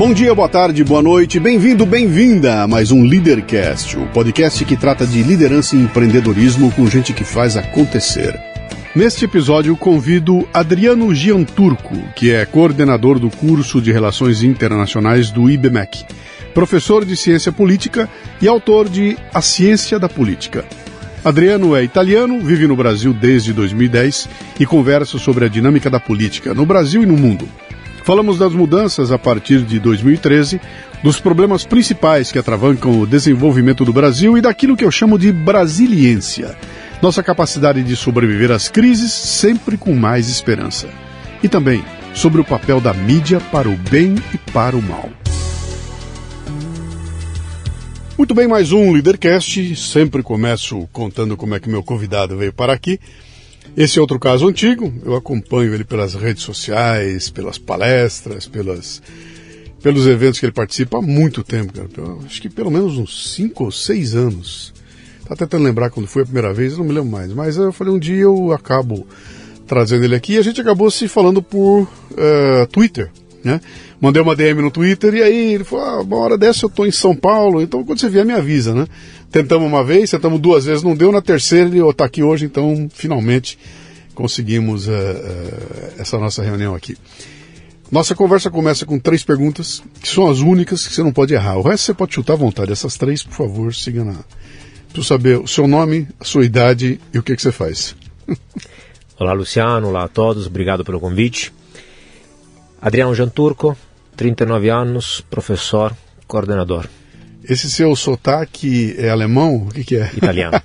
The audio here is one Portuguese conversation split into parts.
Bom dia, boa tarde, boa noite, bem-vindo, bem-vinda a mais um Leadercast, o podcast que trata de liderança e empreendedorismo com gente que faz acontecer. Neste episódio, convido Adriano Gianturco, que é coordenador do curso de Relações Internacionais do IBMEC, professor de Ciência Política e autor de A Ciência da Política. Adriano é italiano, vive no Brasil desde 2010 e conversa sobre a dinâmica da política no Brasil e no mundo. Falamos das mudanças a partir de 2013, dos problemas principais que atravancam o desenvolvimento do Brasil e daquilo que eu chamo de brasiliência, nossa capacidade de sobreviver às crises sempre com mais esperança. E também sobre o papel da mídia para o bem e para o mal. Muito bem, mais um Leadercast. Sempre começo contando como é que meu convidado veio para aqui. Esse é outro caso antigo, eu acompanho ele pelas redes sociais, pelas palestras, pelas, pelos eventos que ele participa há muito tempo, cara. Acho que pelo menos uns 5 ou 6 anos. Tá tentando lembrar quando foi a primeira vez, não me lembro mais. Mas eu falei, um dia eu acabo trazendo ele aqui e a gente acabou se falando por uh, Twitter, né? Mandei uma DM no Twitter e aí ele falou, ah, uma hora dessa eu tô em São Paulo, então quando você vier me avisa, né? Tentamos uma vez, tentamos duas vezes, não deu. Na terceira ele está aqui hoje, então finalmente conseguimos uh, uh, essa nossa reunião aqui. Nossa conversa começa com três perguntas, que são as únicas que você não pode errar. O resto você pode chutar à vontade. Essas três, por favor, siga na. Preciso saber o seu nome, a sua idade e o que, que você faz. Olá, Luciano. Olá a todos. Obrigado pelo convite. Adriano Janturco, 39 anos, professor, coordenador. Esse seu sotaque é alemão? O que, que é? Italiano.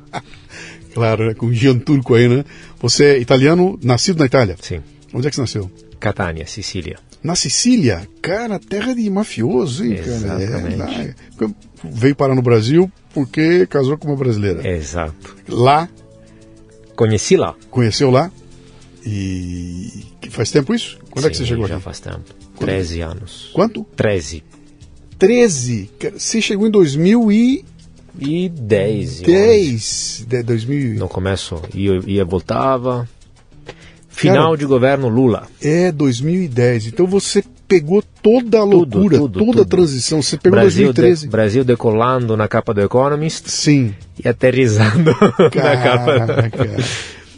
claro, né? com Gian Turco aí, né? Você é italiano, nascido na Itália? Sim. Onde é que você nasceu? Catania, Sicília. Na Sicília? Cara, terra de mafioso, hein, Exatamente. cara? É, lá, veio parar no Brasil porque casou com uma brasileira. Exato. Lá? Conheci lá. Conheceu lá? E faz tempo isso? Quando Sim, é que você chegou já aqui? faz tempo. 13 anos. Quanto? 13. 13. Você chegou em 2010. E 10. 10. De 2000. No começo ia, ia voltava. Final Cara, de governo Lula. É, 2010. Então você pegou toda a loucura, tudo, toda tudo. a transição. Você pegou Brasil 2013. De, Brasil decolando na capa do Economist. Sim. E aterrizando na capa.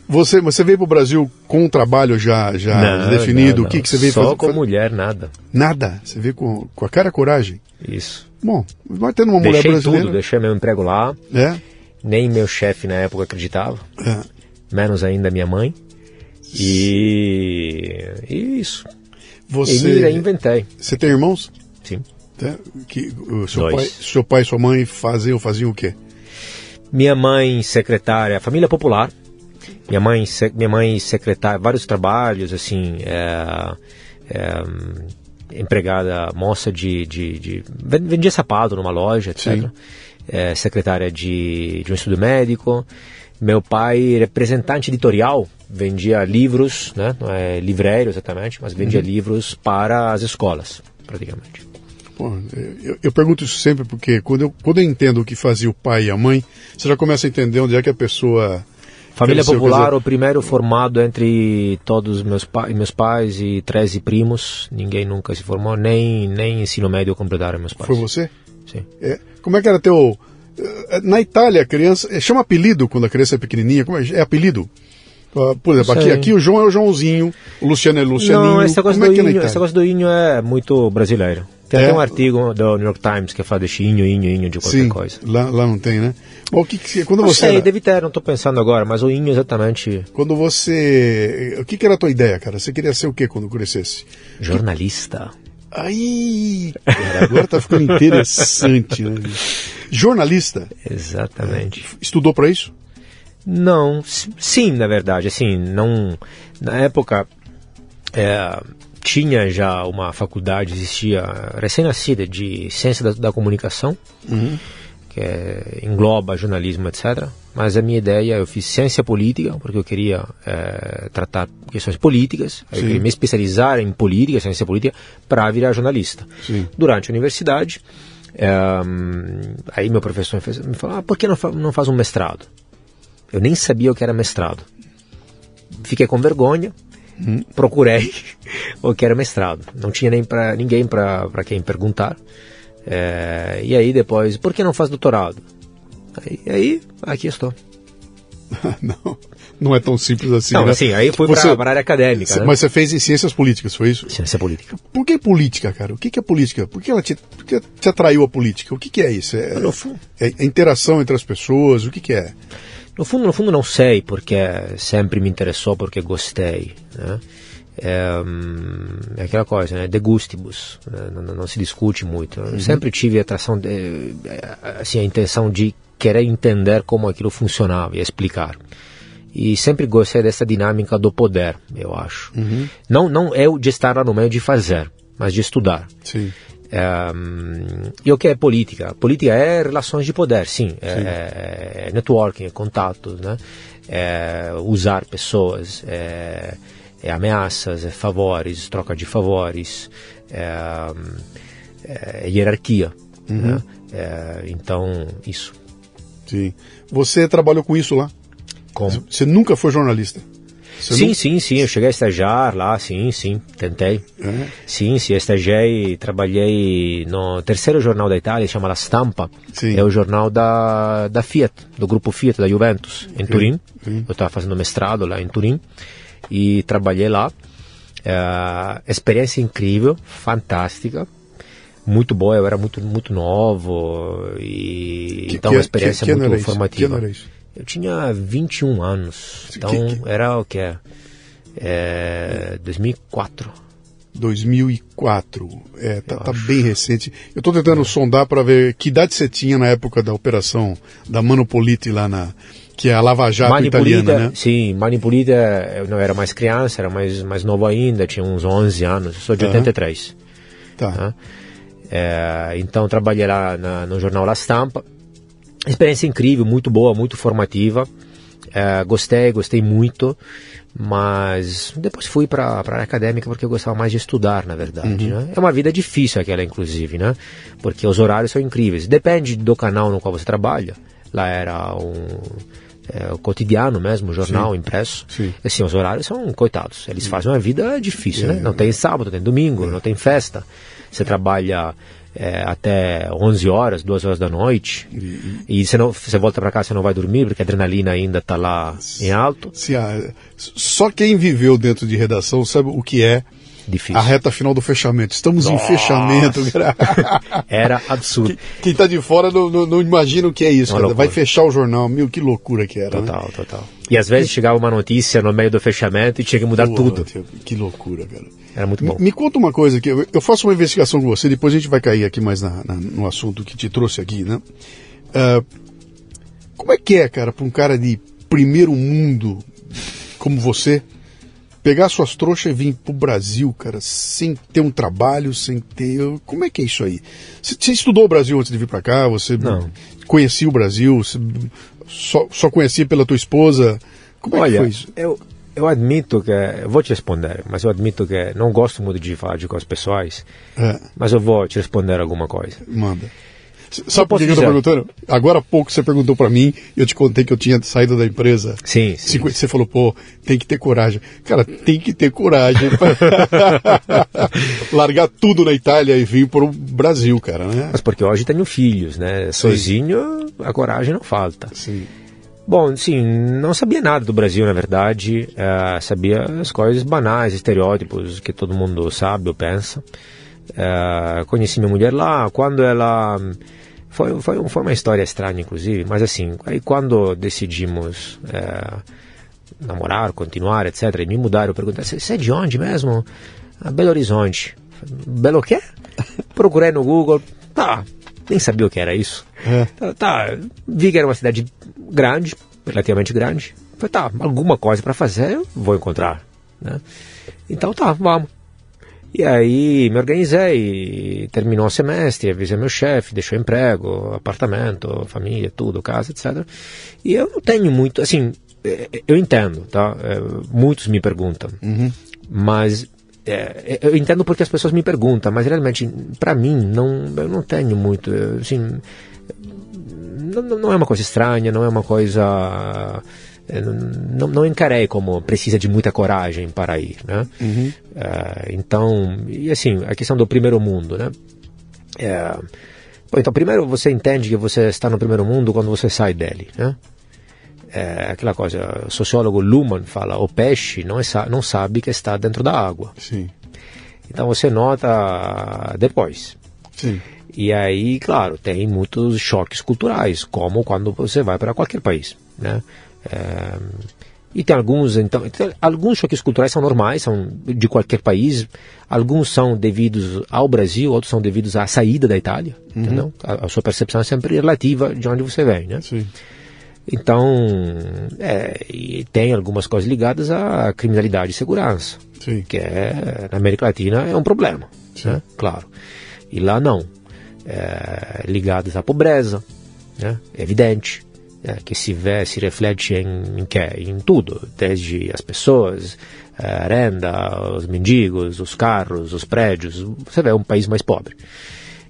Você, você veio para o Brasil com um trabalho já, já não, definido? Não, o que, que você veio Só fazer? com mulher, nada. Nada? Você veio com, com a cara e a coragem? Isso. Bom, vai tendo uma deixei mulher brasileira. tudo, deixei meu emprego lá. É? Nem meu chefe na época acreditava. É. Menos ainda minha mãe. E, e isso. Você, inventei. Você tem irmãos? Sim. É, que, o seu, Dois. pai, seu pai e sua mãe faziam, faziam o quê? Minha mãe secretária, família popular. Minha mãe, minha mãe secretária, vários trabalhos, assim, é, é, empregada, moça de, de, de- ven- vendia sapato numa loja, etc. É, secretária de, de um estudo médico. Meu pai, representante editorial, vendia livros, né? não é livreiro exatamente, mas vendia livros para as escolas, praticamente. Pô, eu, eu pergunto isso sempre porque quando eu, quando eu entendo o que fazia o pai e a mãe, você já começa a entender onde é que a pessoa. Família popular, o primeiro formado entre todos meus, pa meus pais e 13 primos. Ninguém nunca se formou, nem, nem ensino médio completaram meus pais. Foi você? Sim. É, como é que era teu. eh, Na Itália, a criança. eh, Chama apelido quando a criança é pequenininha? Como é, é apelido? Ah, Por exemplo, aqui, aqui o João é o Joãozinho, o Luciano é o Lucianinho. Não, esse negócio, é do é na inho, Itália? esse negócio do inho é muito brasileiro. Tem É? até um artigo do New York Times que fala de inho, inho, inho de qualquer Sim, coisa. lá, lá não tem, né? Bom, o que, que quando Não você sei, era- deve ter, não estou pensando agora, mas o inho exatamente quando você o que, que era a tua ideia, cara? Você queria ser o quê quando crescesse? jornalista. Aí, cara, agora tá ficando interessante, né? Jornalista, Exatamente. estudou para isso? Não, sim, na verdade, assim, não, na época é, tinha já uma faculdade, existia recém-nascida de ciência da, da comunicação, que é, engloba jornalismo, etc. Mas a minha ideia, eu fiz ciência política, porque eu queria é, tratar questões políticas, eu queria me especializar em política, ciência política, para virar jornalista. Sim. Durante a universidade, é, aí meu professor me falou, ah, por que não, fa- não faz um mestrado? Eu nem sabia o que era mestrado. Fiquei com vergonha, procurei o que era mestrado. Não tinha nem para ninguém para quem perguntar. É, e aí depois, por que não faz doutorado? Aí, aí aqui estou. não, não é tão simples assim. Não, né? assim, aí fui para a área acadêmica. né? Mas você fez em ciências políticas, foi isso? Ciência política. Por que política, cara? O que, que é política? Por que ela te, que te atraiu a política? O que, que é isso? É, é a interação entre as pessoas? O que, que é? No fundo, no fundo não sei, porque sempre me interessou, porque gostei. Né? É, é aquela coisa, né? De gustibus, né? não, não- não se discute muito. Eu sempre tive a atração, de, assim, a intenção de querer entender como aquilo funcionava e explicar. E sempre gostei dessa dinâmica do poder, eu acho. Não, não eu de estar lá no meio de fazer, mas de estudar. Sim. Ehm, e o que é política? Política é relações de poder, sim. É, é networking, é contatos, né? É usar pessoas, é, é ameaças, é favores, troca de favores, é, hierarquia. Né? É, então, isso. Sim. Você trabalhou com isso lá? Como? Você nunca foi jornalista? Você Sim, nu- sim, sim, eu cheguei a estagiar lá, sim, sim, tentei. É? Sim, sim, estagiei, trabalhei no terceiro jornal da Itália, chama La Stampa. Sim. É o jornal da, da Fiat, do grupo Fiat da Juventus, em Turim. sim. Eu estava fazendo mestrado lá em Turim e trabalhei lá. É, experiência incrível, fantástica, muito boa. Eu era muito muito novo e Que- então que- uma experiência que- que muito formativa. Que ano era isso? Eu tinha 21 anos, Que- então que- era o que é, é 2004. 2004. É, tá, tá bem recente. Eu estou tentando sondar para ver que idade você tinha na época da operação da Manopolite lá na. que é a Lava Jato italiana, né? sim, Manipulita eu não era mais criança, era mais, mais novo ainda, tinha uns 11 anos, eu sou de Aham. 83. Tá. né? É, então trabalhei lá na- no jornal La Stampa. Experiência incrível, muito boa, muito formativa. É, gostei, gostei muito, mas depois fui para a área acadêmica porque eu gostava mais de estudar, na verdade. Uhum. né? É uma vida difícil aquela, inclusive, né? Porque os horários são incríveis. Depende do canal no qual você trabalha. Lá era um é, o cotidiano mesmo, jornal impresso. Sim. Assim, os horários são coitados. Eles fazem uma vida difícil, né? Não tem sábado, tem domingo, não tem festa. Você trabalha é, até 11 horas, 2 horas da noite. E, você, não, você volta para casa, você não vai dormir, porque a adrenalina ainda está lá em alto. Se a- só quem viveu dentro de redação sabe o que é Difícil. a reta final do fechamento. Estamos em fechamento. Era absurdo. Quem está de fora não, não- não imagina o que é isso. Vai fechar o jornal. Meu, que loucura que era. né? Total, total. E às vezes chegava uma notícia no meio do fechamento e tinha que mudar tudo. Que loucura, cara. Era muito bom. Me, me conta uma coisa que eu, eu, faço uma investigação com você, depois a gente vai cair aqui mais na, na, no assunto que te trouxe aqui, né? Uh, como é que é, cara, para um cara de primeiro mundo como você pegar suas trouxas e vir pro Brasil, cara, sem ter um trabalho, sem ter. Como é que é isso aí? Você, você estudou o Brasil antes de vir para cá? Você Não. conhecia o Brasil? Você só, só conhecia pela tua esposa? Como Olha, é que foi isso? Eu, eu admito que. Eu vou te responder, mas eu admito que não gosto muito de falar de coisas pessoais. É. Mas eu vou te responder alguma coisa. Manda. Sabe por que eu tô perguntando? Agora há pouco você perguntou para mim, eu te contei que eu tinha saído da empresa. Sim, sim. Você falou, pô, tem que ter coragem. Cara, tem que ter coragem. Largar tudo na Itália e vir para o Brasil, cara, né? Mas porque hoje tenho filhos, né? Sozinho, a coragem não falta. Sim. Bom, sim, não sabia nada do Brasil, na verdade. Uh, sabia as coisas banais, estereótipos que todo mundo sabe ou pensa. Uh, conheci minha mulher lá. Quando ela foi, foi, foi uma história estranha, inclusive, mas assim, aí quando decidimos é, namorar, continuar, etc., e me mudar, eu perguntei, você é de onde mesmo? Ah, Belo Horizonte. Belo quê? Procurei no Google, tá, nem sabia o que era isso. É. Tá, tá, vi que era uma cidade grande, relativamente grande. Falei, tá, alguma coisa para fazer eu vou encontrar, né? Então tá, vamos. E aí me organizei, terminou o semestre, avisei meu chefe, deixou emprego, apartamento, família, tudo, casa, etc. E eu não tenho muito, assim, eu entendo, tá? Muitos me perguntam, uhum. mas é, eu entendo porque as pessoas me perguntam, mas realmente para mim não, eu não tenho muito, assim, não, não é uma coisa estranha, não é uma coisa não, não encarei como precisa de muita coragem para ir, né? Uhum. Uh, então, e assim, a questão do primeiro mundo, né? É, bom, então, primeiro você entende que você está no primeiro mundo quando você sai dele, né? É aquela coisa, o sociólogo Luhmann fala, o peixe não, é, não sabe que está dentro da água. Sim. Então você nota depois. Sim. E aí, claro, tem muitos choques culturais, como quando você vai para qualquer país, né? É, e tem alguns, então, alguns choques culturais são normais, são de qualquer país. Alguns são devidos ao Brasil, outros são devidos à saída da Itália, uhum. entendeu? A, a, sua percepção é sempre relativa de onde você vem, né? Sim. Então, é, tem algumas coisas ligadas à criminalidade e segurança, Sim. que é, na América Latina é um problema, né? Claro. E lá não. É, ligadas à pobreza, né? É evidente é, que se vê, se reflete em, em, que? em tudo, desde as pessoas, a renda, os mendigos, os carros, os prédios. Você vê um país mais pobre.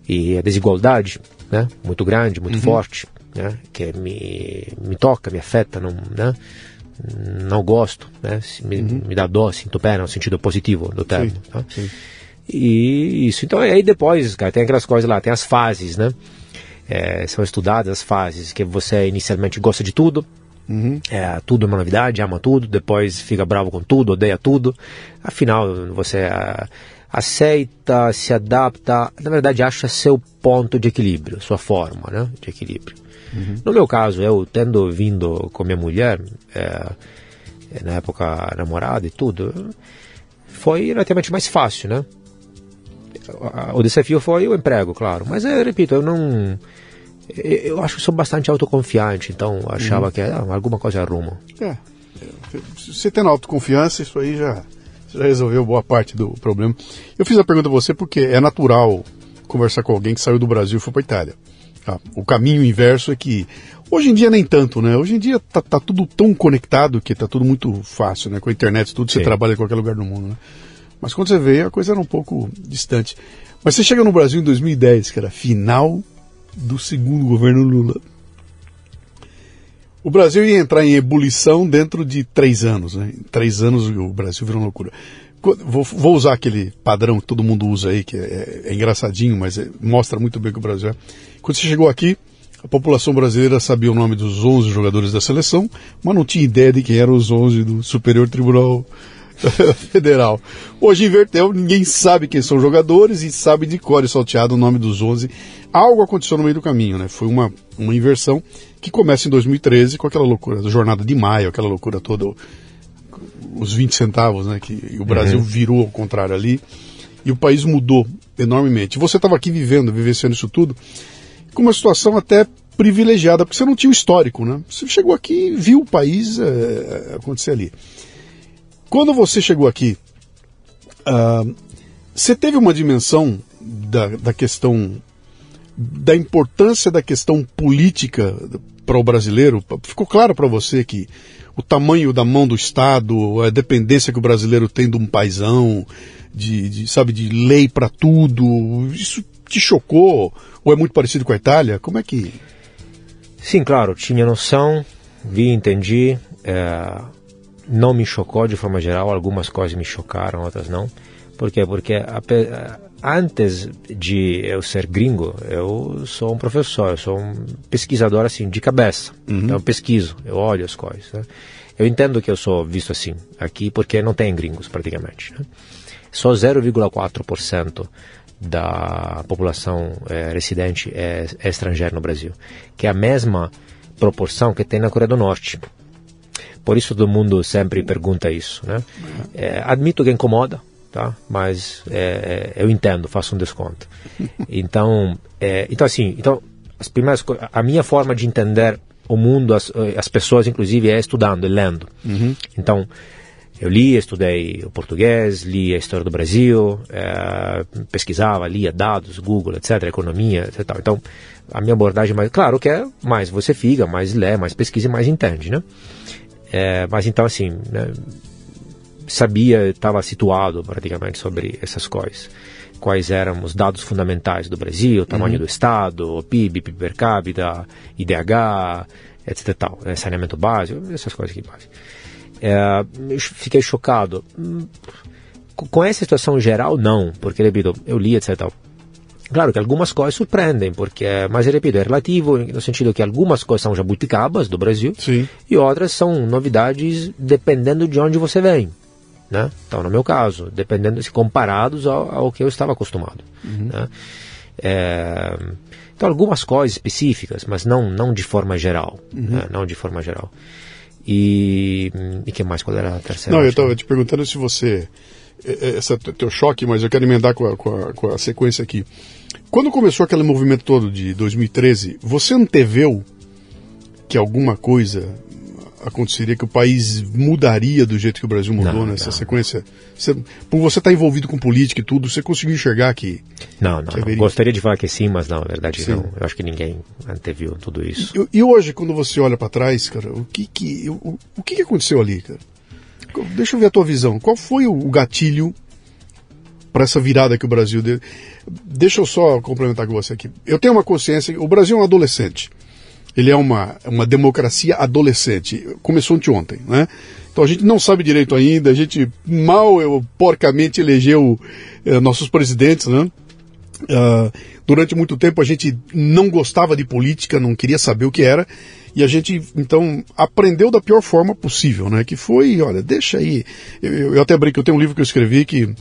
E a desigualdade, né, muito grande, muito Uhum. forte, né, que me, me toca, me afeta, não, né, não gosto, né, me, me dá dó, sinto pena, no sentido positivo do termo. Sim, tá? sim. E isso, então aí depois, cara, tem aquelas coisas lá, tem as fases, né? É, são estudadas as fases que você inicialmente gosta de tudo, Uhum. é, tudo é uma novidade, ama tudo, depois fica bravo com tudo, odeia tudo. Afinal, você ah, aceita, se adapta, na verdade acha seu ponto de equilíbrio, sua forma né, de equilíbrio. No meu caso, eu tendo vindo com minha mulher, é, na época namorada e tudo, foi relativamente mais fácil, né? O desafio foi o emprego, claro. Mas eu repito, eu não. Eu acho que sou bastante autoconfiante, então achava que ah, alguma coisa arruma. É. Se você tendo autoconfiança, isso aí já, já resolveu boa parte do problema. Eu fiz a pergunta a você porque é natural conversar com alguém que saiu do Brasil e foi para Itália. Tá? O caminho inverso é que hoje em dia nem tanto, né? Hoje em dia tá, tá tudo tão conectado que tá tudo muito fácil, né? Com a internet, tudo você Sim. trabalha em qualquer lugar do mundo, né? Mas quando você veio, a coisa era um pouco distante. Mas você chega no Brasil em 2010, que era final do segundo governo Lula. O Brasil ia entrar em ebulição dentro de três anos. Né? Em três anos o Brasil virou uma loucura. Vou, vou usar aquele padrão que todo mundo usa aí, que é, é engraçadinho, mas é- mostra muito bem o que o Brasil é. Quando você chegou aqui, a população brasileira sabia o nome dos 11 jogadores da seleção, mas não tinha ideia de quem eram os 11 do Superior Tribunal Federal. Hoje inverteu, ninguém sabe quem são os jogadores e sabe de cor e salteado o nome dos 11. Algo aconteceu no meio do caminho, né? Foi uma, uma inversão que começa em 2013 com aquela loucura da jornada de maio, aquela loucura toda, os 20 centavos, né? Que o Brasil uhum. virou ao contrário ali e o país mudou enormemente. Você estava aqui vivendo, vivenciando isso tudo, com uma situação até privilegiada, porque você não tinha o histórico, né? Você chegou aqui e viu o país é, acontecer ali. Quando você chegou aqui, uh, você teve uma dimensão da, da questão da importância da questão política para o brasileiro? Ficou claro para você que o tamanho da mão do Estado, a dependência que o brasileiro tem de um paisão, de, de sabe, de lei para tudo, isso te chocou? Ou é muito parecido com a Itália? Como é que. Sim, claro, tinha noção, vi, entendi. É, não me chocou de forma geral, algumas coisas me chocaram, outras não. Por quê? Porque antes de eu ser gringo, eu sou um professor, eu sou um pesquisador assim, de cabeça. Uhum. Então eu pesquiso, eu olho as coisas. Né? Eu entendo que eu sou visto assim aqui porque não tem gringos praticamente. Né? Só 0,4% da população é, residente é, é estrangeira no Brasil, que é a mesma proporção que tem na Coreia do Norte. Por isso todo mundo sempre pergunta isso, né? É, admito que incomoda, tá? Mas é, é eu entendo, faço um desconto. Então, é, então assim, então as primeiras a minha forma de entender o mundo, as, as pessoas, inclusive, é estudando, e lendo. Uhum. Então eu li, estudei o português, li a história do Brasil, é, pesquisava, lia dados, Google, etc., economia, etc. Então, a minha abordagem mais, claro que é mais você fica, mais lê, mais pesquisa e mais entende, né? É, mas então, assim, né, sabia, estava situado praticamente sobre essas coisas. Quais eram os dados fundamentais do Brasil, tamanho uhum. do Estado, PIB, PIB per capita, IDH, etc. Tal, né, saneamento básico, essas coisas aqui básicas. É, fiquei chocado. Com essa situação geral, não, porque, repito, eu li, etc. Claro que algumas coisas surpreendem, porque, mas repito, é relativo no sentido que algumas coisas são jabuticabas do Brasil Sim. e outras são novidades dependendo de onde você vem. Né? Então, no meu caso, dependendo se comparados ao, ao que eu estava acostumado. Uhum. Né? É, então, algumas coisas específicas, mas não, não de forma geral. Uhum. Né? Não de forma geral. E, e que mais? Qual era a terceira? Não, eu estava te perguntando se você. Esse é teu choque, mas eu quero emendar com a, com, a, com a sequência aqui. Quando começou aquele movimento todo de 2013, você anteveu que alguma coisa aconteceria, que o país mudaria do jeito que o Brasil mudou não, nessa não. sequência? Você, por você estar tá envolvido com política e tudo, você conseguiu enxergar que. Não, não. não. Gostaria de falar que sim, mas não, na verdade sim. não. Eu acho que ninguém anteviu tudo isso. E, e hoje, quando você olha para trás, cara, o que que, o, o que que aconteceu ali, cara? Deixa eu ver a tua visão. Qual foi o gatilho para essa virada que o Brasil deu? Deixa eu só complementar com você aqui. Eu tenho uma consciência, o Brasil é um adolescente ele é uma, uma democracia adolescente. Começou anteontem, né? Então a gente não sabe direito ainda, a gente mal, eu, porcamente elegeu eh, nossos presidentes, né? Uh, durante muito tempo a gente não gostava de política, não queria saber o que era, e a gente então aprendeu da pior forma possível, né? Que foi, olha, deixa aí. Eu, eu até brinco, eu tenho um livro que eu escrevi que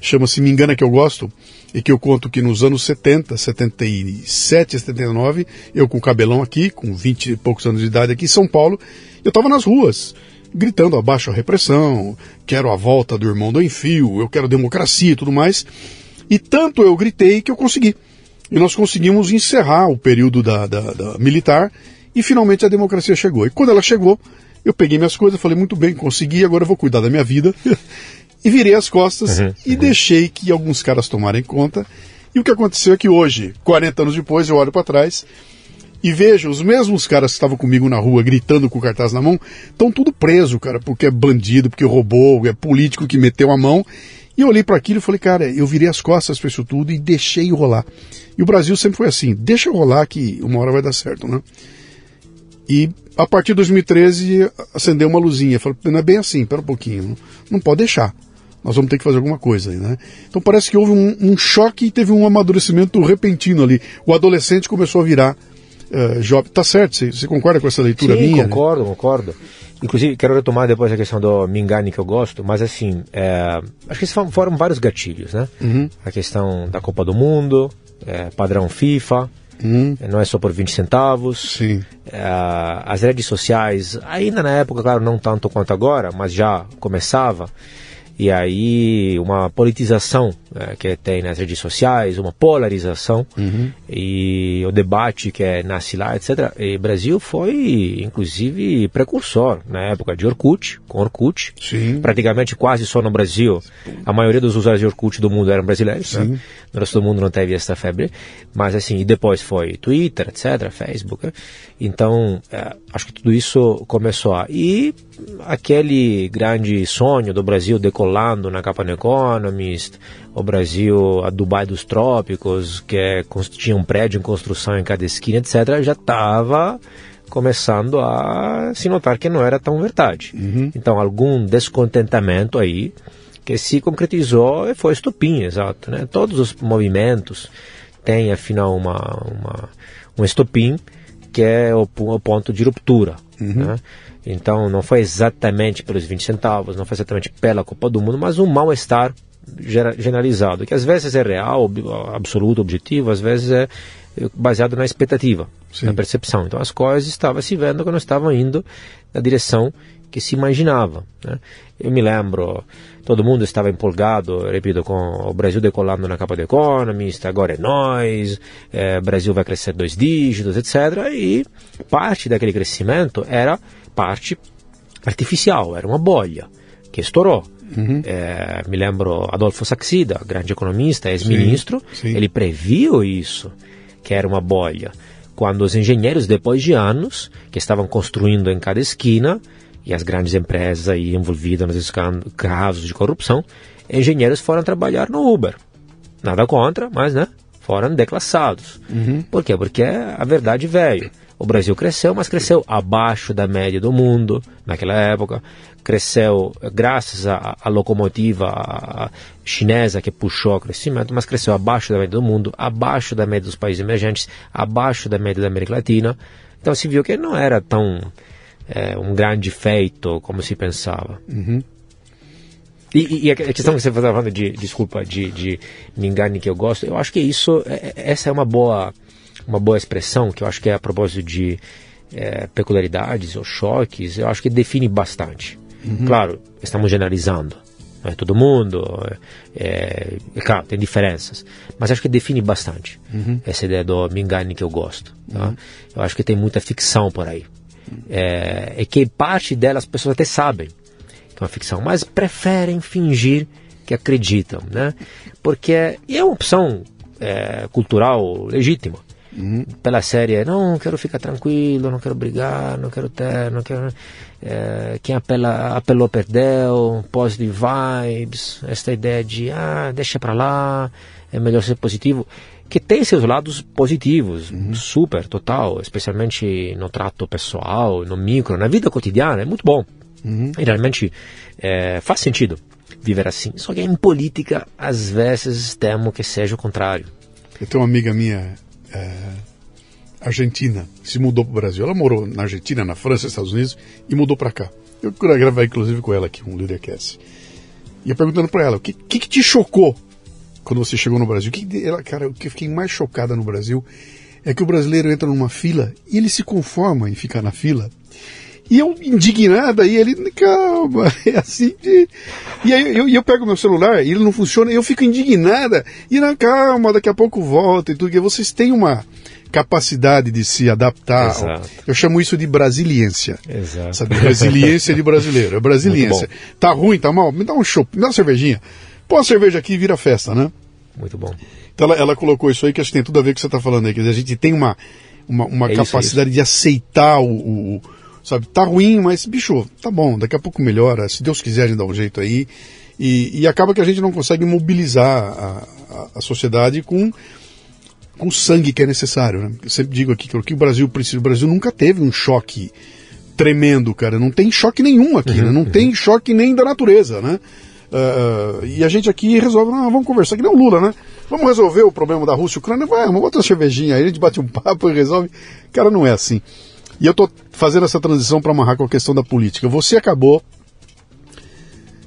chama-se Me Engana Que Eu Gosto, e que eu conto que nos anos 70, 77, 79, eu com cabelão aqui, com 20 e poucos anos de idade aqui em São Paulo, eu estava nas ruas, gritando abaixo a repressão, quero a volta do irmão do enfio, eu quero democracia e tudo mais. E tanto eu gritei que eu consegui. E nós conseguimos encerrar o período da, da, da militar e finalmente a democracia chegou. E quando ela chegou, eu peguei minhas coisas, falei, muito bem, consegui, agora eu vou cuidar da minha vida. e virei as costas uhum, e uhum. deixei que alguns caras tomarem conta. E o que aconteceu é que hoje, 40 anos depois, eu olho para trás e vejo os mesmos caras que estavam comigo na rua gritando com o cartaz na mão, estão tudo preso, cara, porque é bandido, porque roubou, é político que meteu a mão. E eu olhei para aquilo e falei, cara, eu virei as costas para isso tudo e deixei rolar. E o Brasil sempre foi assim, deixa rolar que uma hora vai dar certo, né? E a partir de 2013 acendeu uma luzinha. Falei, não é bem assim, pera um pouquinho, não, pode deixar nós vamos ter que fazer alguma coisa aí, né? Então parece que houve um, um choque e teve um amadurecimento repentino ali. O adolescente começou a virar uh, jovem. Tá certo? Você, você, concorda com essa leitura Sim, minha? concordo, né? concordo. Inclusive, quero retomar depois a questão do Mingani que eu gosto, mas assim, é, acho que foram vários gatilhos, né? Uhum. A questão da Copa do Mundo, é, padrão FIFA, uhum. não é só por 20 centavos. Sim. É, as redes sociais, ainda na época, claro, não tanto quanto agora, mas já começava e aí uma politização né, que tem nas redes sociais, uma polarização uhum. e o debate que é, nasce lá, etc. E o Brasil foi, inclusive, precursor na época de Orkut, com Orkut. Sim. Praticamente quase só no Brasil. A maioria dos usuários de Orkut do mundo eram brasileiros. Né? No resto do mundo não teve essa febre. Mas assim, e depois foi Twitter, etc., Facebook. Né? Então, é, acho que tudo isso começou a... E aquele grande sonho do Brasil decolando na capa do Economist, o Brasil, a Dubai dos trópicos, que é, tinha um prédio em construção em cada esquina, etc., já estava começando a se notar que não era tão verdade. Uhum. Então, algum descontentamento aí que se concretizou e foi estupim, exato. Né? Todos os movimentos têm, afinal, uma, uma, um estupim que é o, o ponto de ruptura. Uhum. Né? Então não foi exatamente pelos 20 centavos, não foi exatamente pela Copa do Mundo, mas um mal-estar generalizado, que às vezes é real, absoluto, objetivo, às vezes é baseado na expectativa, Sim. na percepção. Então as coisas estavam se vendo que não estavam indo na direção que se imaginava. Né? Eu me lembro, todo mundo estava empolgado, repito, com o Brasil decolando na capa do Economist, agora é nós, é, Brasil vai crescer dois dígitos, etc. E parte daquele crescimento era parte artificial, era uma bolha que estourou. Uhum. É, me lembro Adolfo Saxida, grande economista, ex-ministro, ele previu isso, que era uma bolha. Quando os engenheiros, depois de anos, que estavam construindo em cada esquina, e as grandes empresas aí envolvidas nos casos de corrupção, engenheiros foram trabalhar no Uber. Nada contra, mas né, foram declassados. Uhum. Por quê? Porque a verdade veio. O Brasil cresceu, mas cresceu abaixo da média do mundo naquela época. Cresceu graças à, à locomotiva chinesa que puxou o crescimento, mas cresceu abaixo da média do mundo, abaixo da média dos países emergentes, abaixo da média da América Latina. Então se viu que não era tão é, um grande feito como se pensava. Uhum. E, e, a questão que você estava falando de, desculpa, de, de me engane que eu gosto, eu acho que isso, é, é, essa é uma boa uma boa expressão, que eu acho que é a propósito de é, peculiaridades ou choques, eu acho que define bastante. Uhum. Claro, estamos generalizando. Não é todo mundo, é, é, claro, tem diferenças, mas acho que define bastante uhum. essa ideia do me engane que eu gosto. Tá? Uhum. Eu acho que tem muita ficção por aí. É, é que parte dela as pessoas até sabem que é uma ficção, mas preferem fingir que acreditam, né? Porque é, é uma opção é, cultural legítima. Uhum. Pela série, não quero ficar tranquilo, não quero brigar, não quero ter, não quero. É, quem apela, apelou perdeu, positive vibes, esta ideia de ah, deixa pra lá, é melhor ser positivo, que tem seus lados positivos, uhum. super, total, especialmente no trato pessoal, no micro, na vida cotidiana, é muito bom. Uhum. E realmente é, faz sentido viver assim. Só que em política, às vezes, temo que seja o contrário. Eu tenho uma amiga minha é, argentina, se mudou para o Brasil. Ela morou na Argentina, na França, Estados Unidos e mudou para cá. Eu gravei inclusive com ela aqui, um Leadercast. E eu perguntando para ela, o que, que, que, te chocou quando você chegou no Brasil? Que, ela, cara, o que eu fiquei mais chocada no Brasil é que o brasileiro entra numa fila e ele se conforma em ficar na fila. E eu indignada, e ele, calma, é assim de. E aí eu, eu pego meu celular e ele não funciona, e eu fico indignada, e na calma, daqui a pouco volta e tudo, porque vocês têm uma capacidade de se adaptar. Exato. Eu chamo isso de brasiliência. Exato. Sabe? Resiliência de brasileiro. É brasiliência. Tá ruim, tá mal? Me dá um chopp, me dá uma cervejinha. Põe uma cerveja aqui e vira festa, né? Muito bom. Então ela, ela colocou isso aí que acho que tem tudo a ver com o que você está falando aí. Quer dizer, a gente tem uma, uma, uma é capacidade isso, é isso. de aceitar o, o, Sabe, tá ruim, mas, bicho, tá bom, daqui a pouco melhora. Se Deus quiser, a gente dá um jeito aí. E, e acaba que a gente não consegue mobilizar a, a, a sociedade com com o sangue que é necessário. Né? Eu sempre digo aqui que o que o Brasil precisa, o Brasil nunca teve um choque tremendo, cara. Não tem choque nenhum aqui, uhum, né? não uhum. tem choque nem da natureza, né? Uh, e a gente aqui resolve, não, vamos conversar, que nem o Lula, né? Vamos resolver o problema da Rússia e Ucrânia, vai, uma cervejinha aí, a gente bate um papo e resolve. Cara, não é assim. E eu estou fazendo essa transição para amarrar com a questão da política. Você acabou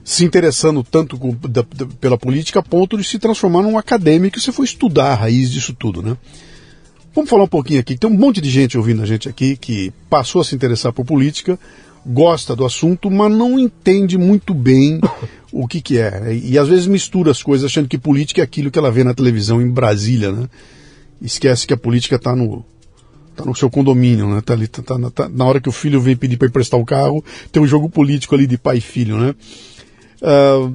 se interessando tanto com, da, da, pela política a ponto de se transformar num acadêmico e você foi estudar a raiz disso tudo, né? Vamos falar um pouquinho aqui. Tem um monte de gente ouvindo a gente aqui que passou a se interessar por política, gosta do assunto, mas não entende muito bem o que, que é. E, às vezes mistura as coisas achando que política é aquilo que ela vê na televisão em Brasília, né? Esquece que a política está no, tá no seu condomínio, né? Tá ali, tá, tá, tá, na hora que o filho vem pedir para emprestar o carro, tem um jogo político ali de pai e filho, né? Uh,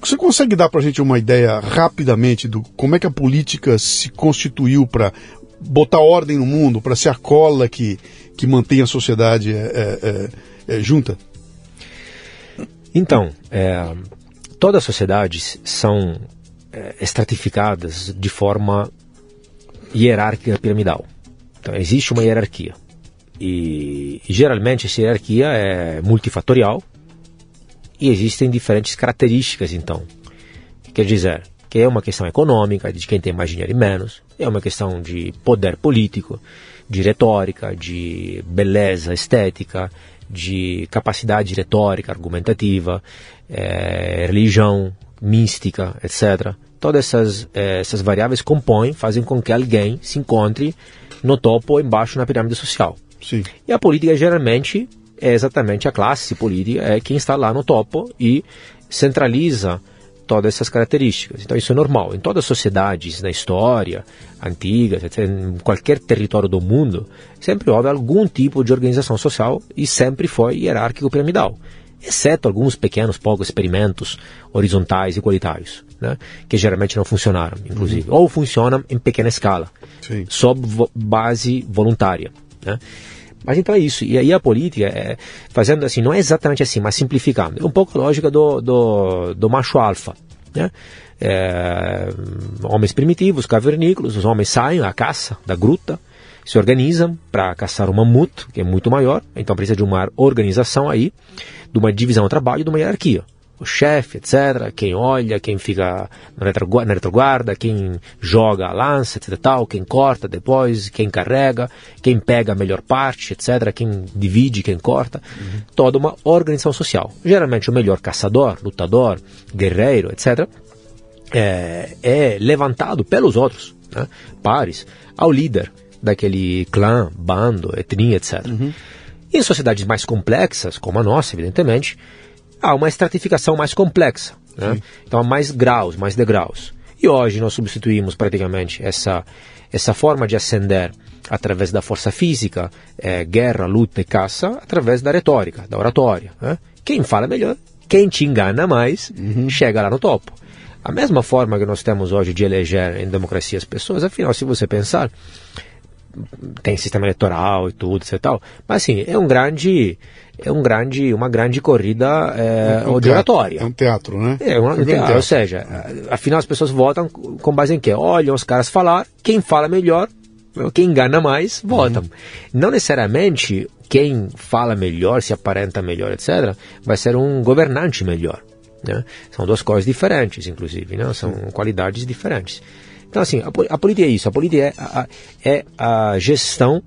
você consegue dar para a gente uma ideia rapidamente do como é que a política se constituiu para botar ordem no mundo, para ser a cola que, que mantém a sociedade é, é, é, é junta? Então, é, todas as sociedades são é, estratificadas de forma hierárquica piramidal. Então, existe uma hierarquia. E, geralmente essa hierarquia é multifatorial, e existem diferentes características, então. Quer dizer, que é uma questão econômica, de quem tem mais dinheiro e menos, é uma questão de poder político, de retórica, de beleza estética, de capacidade retórica, argumentativa, é, religião, mística, etc. Todas essas, é, essas variáveis compõem, fazem com que alguém se encontre no topo ou embaixo na pirâmide social. Sim. E a política geralmente é exatamente a classe política, é quem está lá no topo e centraliza todas essas características. Então isso é normal. Em todas as sociedades na história, antigas, em qualquer território do mundo, sempre houve algum tipo de organização social e sempre foi hierárquico piramidal. Exceto alguns pequenos, poucos experimentos horizontais e igualitários, né, que geralmente não funcionaram, inclusive, uhum. ou funcionam em pequena escala, Sim. sob base voluntária. Né. Mas então é isso. E aí a política, é, fazendo assim, não é exatamente assim, mas simplificando. É um pouco a lógica do, do, do macho alfa. Né? É, homens primitivos, cavernícolas, os homens saem à caça da gruta, se organizam para caçar o mamute, que é muito maior, então precisa de uma organização aí, de uma divisão do trabalho, de uma hierarquia o chefe, etc., quem olha, quem fica na retroguarda, quem joga a lança, etc., tal, quem corta depois, quem carrega, quem pega a melhor parte, etc., quem divide, quem corta, uhum. toda uma organização social. Geralmente o melhor caçador, lutador, guerreiro, etc., é, é levantado pelos outros, né, pares, ao líder daquele clã, bando, etnia, etc. Uhum. Em sociedades mais complexas, como a nossa, evidentemente, há uma estratificação mais complexa. Né? Então há mais graus, mais degraus. E hoje nós substituímos praticamente essa, essa forma de ascender através da força física, é, guerra, luta e caça, através da retórica, da oratória. Né? Quem fala melhor, quem te engana mais, uhum. chega lá no topo. A mesma forma que nós temos hoje de eleger em democracia as pessoas, afinal, se você pensar, tem sistema eleitoral e tudo, e tal, mas assim, é um grande é um grande, uma grande corrida é, é um oratória. É um teatro, né? É, um, é um teatro, teatro, ou seja, afinal as pessoas votam com base em quê? Olham os caras falar, quem fala melhor, quem engana mais, votam. Uhum. Não necessariamente quem fala melhor, se aparenta melhor, etc., vai ser um governante melhor. Né? São duas coisas diferentes, inclusive, né? são qualidades diferentes. Então, assim, a, a política é isso, a política é a, é a gestão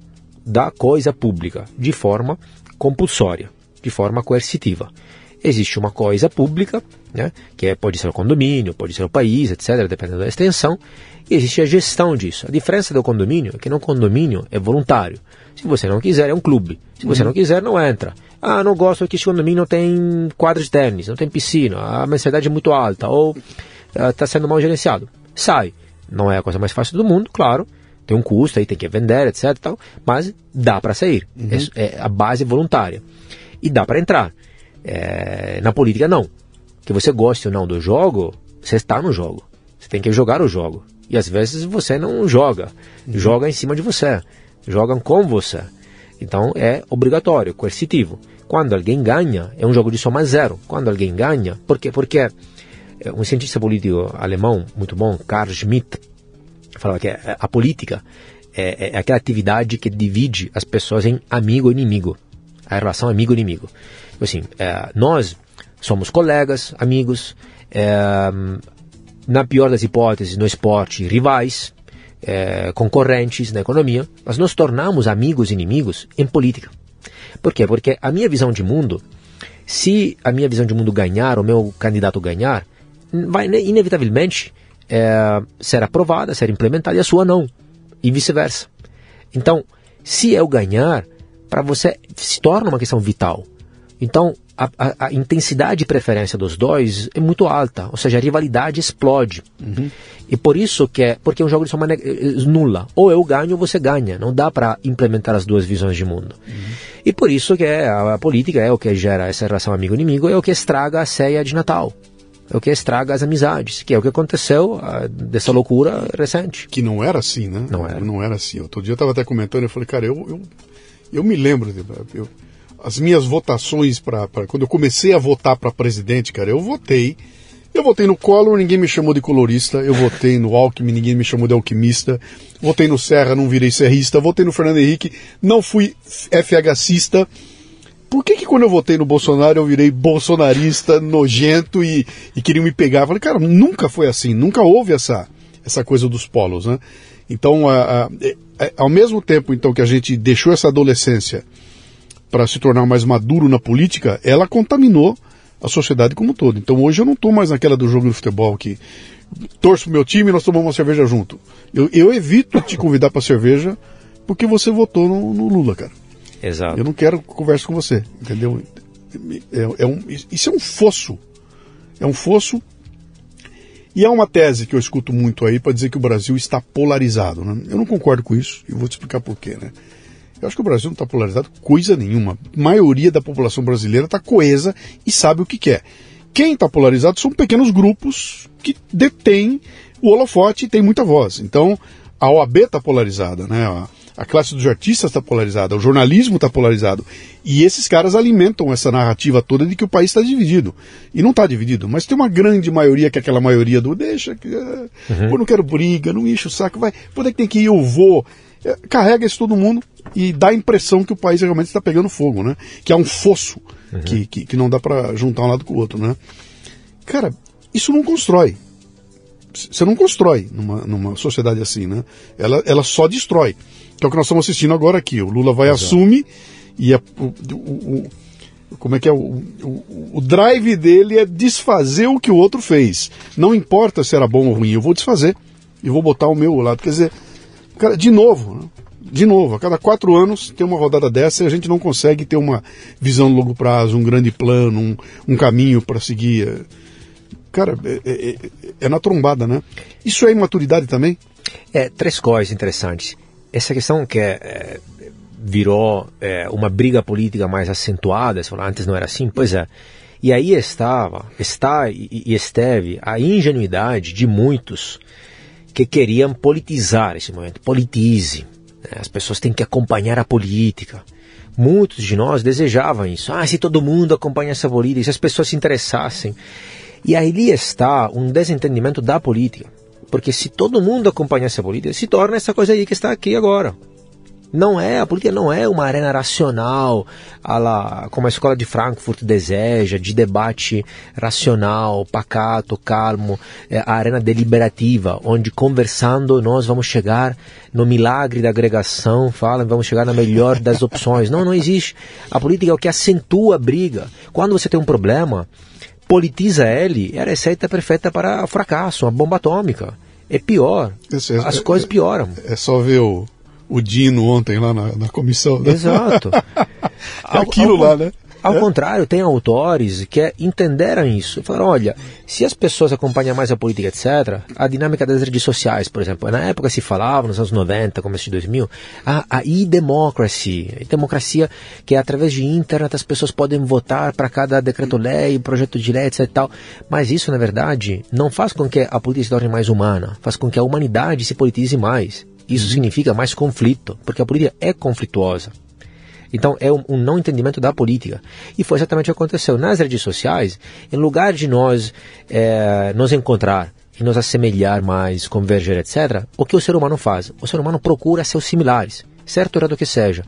da coisa pública, de forma compulsória, de forma coercitiva. Existe uma coisa pública, né, que é, pode ser o condomínio, pode ser o país, etc., dependendo da extensão, e existe a gestão disso. A diferença do condomínio é que no condomínio é voluntário. Se você não quiser, é um clube. Se você uhum. não quiser, não entra. Ah, não gosto que esse condomínio não tem quadro de tênis, não tem piscina, a mensalidade é muito alta, ou está ah, sendo mal gerenciado. Sai. Não é a coisa mais fácil do mundo, claro, tem um custo aí, tem que vender, etc. Tal, mas dá para sair. Uhum. É, é, a base voluntária. E dá para entrar. É, na política, não. Que você goste ou não do jogo, você está no jogo. Você tem que jogar o jogo. E às vezes você não joga. Uhum. Joga em cima de você. Jogam com você. Então é obrigatório, coercitivo. Quando alguém ganha, é um jogo de soma zero. Quando alguém ganha, por quê? Porque um cientista político alemão muito bom, Carl Schmitt, falava que é, a política é, é, aquela atividade que divide as pessoas em amigo e inimigo. A relação amigo-inimigo. Tipo assim, é, nós somos colegas, amigos, é, na pior das hipóteses, no esporte, rivais, é, concorrentes na economia, mas nos tornamos amigos e inimigos em política. Por quê? Porque a minha visão de mundo, se a minha visão de mundo ganhar, o meu candidato ganhar, vai inevitavelmente é, ser aprovada, ser implementada e a sua não, e vice-versa. Então, se eu ganhar, para você se torna uma questão vital. Então, a, a, a, intensidade de preferência dos dois é muito alta, ou seja, a rivalidade explode. Uhum. E por isso que é, porque é um jogo de soma nula. Ou eu ganho ou você ganha. Não dá para implementar as duas visões de mundo. Uhum. E por isso que é, a, a, política é o que gera essa relação amigo-inimigo, é o que estraga a ceia de Natal. É o que estraga as amizades, que é o que aconteceu dessa loucura recente. Que não era assim, né? Não era. Não era assim. Outro dia eu estava até comentando, eu falei, cara, eu, eu, eu me lembro, eu, as minhas votações para quando eu comecei a votar para presidente, cara, eu votei. Eu votei no Collor, ninguém me chamou de colorista. Eu votei no Alckmin, ninguém me chamou de alquimista. Votei no Serra, não virei serrista. Votei no Fernando Henrique, não fui FHcista. Por que, que quando eu votei no Bolsonaro eu virei bolsonarista, nojento e, e queriam me pegar? Eu falei, cara, nunca foi assim, nunca houve essa, essa coisa dos polos, né? Então, a, a, a, é, ao mesmo tempo então que a gente deixou essa adolescência para se tornar mais maduro na política, ela contaminou a sociedade como um todo. Então hoje eu não estou mais naquela do jogo de futebol que torço pro meu time e nós tomamos uma cerveja junto. Eu, eu evito te convidar para cerveja porque você votou no, no, Lula, cara. Exato. Eu não quero conversa com você, entendeu? É, é um, isso é um fosso. É um fosso. E é uma tese que eu escuto muito aí para dizer que o Brasil está polarizado. Né? Eu não concordo com isso e vou te explicar por quê. Né? Eu acho que o Brasil não está polarizado coisa nenhuma. A maioria da população brasileira está coesa e sabe o que quer. Quem está polarizado são pequenos grupos que detêm o holofote e tem muita voz. Então, a OAB está polarizada, né? A classe dos artistas está polarizada, o jornalismo está polarizado. E esses caras alimentam essa narrativa toda de que o país está dividido. E não está dividido, mas tem uma grande maioria, que é aquela maioria do deixa, que, uhum. eu não quero briga, não enche o saco, vai, quando é que tem que ir, eu vou. É, carrega isso todo mundo e dá a impressão que o país realmente está pegando fogo, né? Que é um fosso uhum. que, que, que, não dá para juntar um lado com o outro, né? Cara, isso não constrói. Você não constrói numa, numa sociedade assim, né? Ela, ela só destrói. Que é o que nós estamos assistindo agora aqui. O Lula vai, Exato. assume e é, o, o, o, como é que é? O, o, o drive dele é desfazer o que o outro fez. Não importa se era bom ou ruim, eu vou desfazer e vou botar o meu lado. Quer dizer, cara, de novo, né? de novo, a cada quatro anos tem uma rodada dessa e a gente não consegue ter uma visão de longo prazo, um grande plano, um, um caminho para seguir. Cara, é, é, é, é, na trombada, né? Isso é imaturidade também? É, três coisas interessantes. Essa questão que é, é virou é, uma briga política mais acentuada, você falou, antes não era assim, pois é. E aí estava, está e, e esteve a ingenuidade de muitos que queriam politizar esse momento. Politize. Né? As pessoas têm que acompanhar a política. Muitos de nós desejavam isso. Ah, se todo mundo acompanhasse a política, se as pessoas se interessassem. E ali está um desentendimento da política. Porque se todo mundo acompanhasse a política, se torna essa coisa aí que está aqui agora. Não é, a política não é uma arena racional, la, como a escola de Frankfurt deseja, de debate racional, pacato, calmo, é a arena deliberativa, onde conversando nós vamos chegar no milagre da agregação, falam, vamos chegar na melhor das opções. Não, não existe. A política é o que acentua a briga. Quando você tem um problema, politiza ele, é a receita perfeita para o fracasso, uma bomba atômica. É pior. É, As coisas pioram. É só ver o o Dino ontem lá na, na comissão. Né? Exato. é aquilo ao, lá, né? Ao é? contrário, tem autores que entenderam isso. Falaram, olha, se as pessoas acompanham mais a política, etc., a dinâmica das redes sociais, por exemplo, na época se falava, nos anos 90, começo de 2000, a, a e-democracy, a democracia que é através de internet as pessoas podem votar para cada decreto-lei, projeto de lei, etc. Tal. Mas isso, na verdade, não faz com que a política se torne mais humana, faz com que a humanidade se politize mais. Isso significa mais conflito, porque a política é conflituosa. Então é um, um, não entendimento da política. E foi exatamente o que aconteceu. Nas redes sociais, em lugar de nós é, nos encontrar e nos assemelhar mais, converger, etc., o que o ser humano faz? O ser humano procura seus similares. Certo ou errado que seja.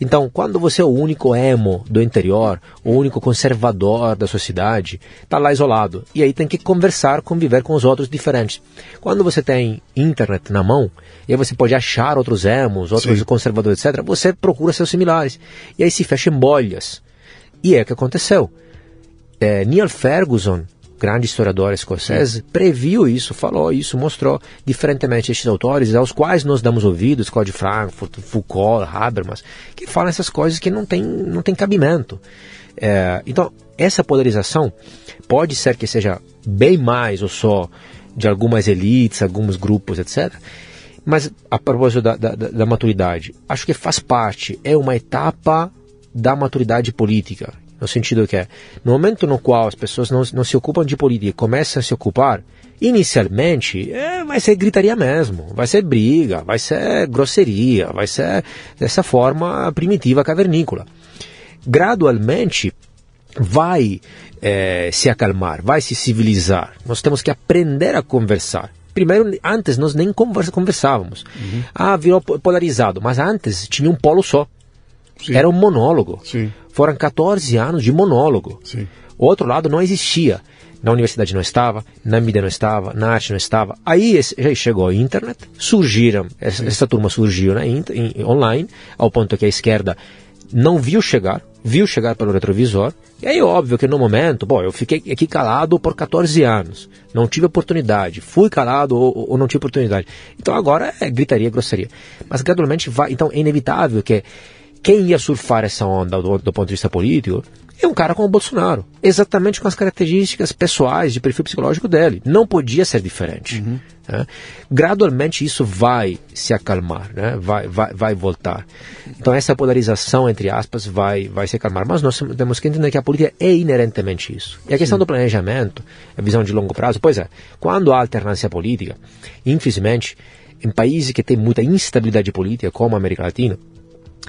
Então, quando você é o único emo do interior, o único conservador da sociedade, está lá isolado. E aí tem que conversar, conviver com os outros diferentes. Quando você tem internet na mão, e aí você pode achar outros emos, outros Sim. conservadores, etc., você procura seus similares. E aí se fecha em bolhas. E é o que aconteceu. É, Neil Ferguson, grande historiador escocese, previu isso, falou isso, mostrou diferentemente estes autores aos quais nós damos ouvidos, Code Frankfurt, Foucault, Habermas, que falam essas coisas que não tem, não tem cabimento. É, então, essa polarização pode ser que seja bem mais ou só de algumas elites, alguns grupos, etc. Mas, a propósito da, da, da maturidade, acho que faz parte, é uma etapa da maturidade política no sentido que no momento no qual as pessoas não, não se ocupam de política e começam a se ocupar, inicialmente é, vai ser gritaria mesmo, vai ser briga, vai ser grosseria, vai ser dessa forma primitiva cavernícola. Gradualmente vai é, se acalmar, vai se civilizar. Nós temos que aprender a conversar. Primeiro, antes nós nem conversa, conversávamos. Uhum. Ah, virou polarizado, mas antes tinha um polo só. Sim. Era um monólogo. Sim. Foram 14 anos de monólogo. Sim. O outro lado não existia. Na universidade não estava, na mídia não estava, na arte não estava. Aí já chegou a internet, surgiram, essa, essa turma surgiu né, in, in, online, ao ponto que a esquerda não viu chegar, viu chegar pelo retrovisor. E aí, óbvio que no momento, bom, eu fiquei aqui calado por 14 anos, não tive oportunidade, fui calado ou, ou não tive oportunidade. Então agora é gritaria, grosseria. Mas gradualmente vai, então é inevitável que quem ia surfar essa onda do, do, ponto de vista político é um cara como o Bolsonaro, exatamente com as características pessoais de perfil psicológico dele. Não podia ser diferente. Uhum. Né? Gradualmente isso vai se acalmar, né? vai, vai, vai voltar. Então essa polarização, entre aspas, vai, vai se acalmar. Mas nós temos que entender que a política é inerentemente isso. E a questão do planejamento, a visão de longo prazo, pois é, quando há alternância política, infelizmente, em países que têm muita instabilidade política, como a América Latina,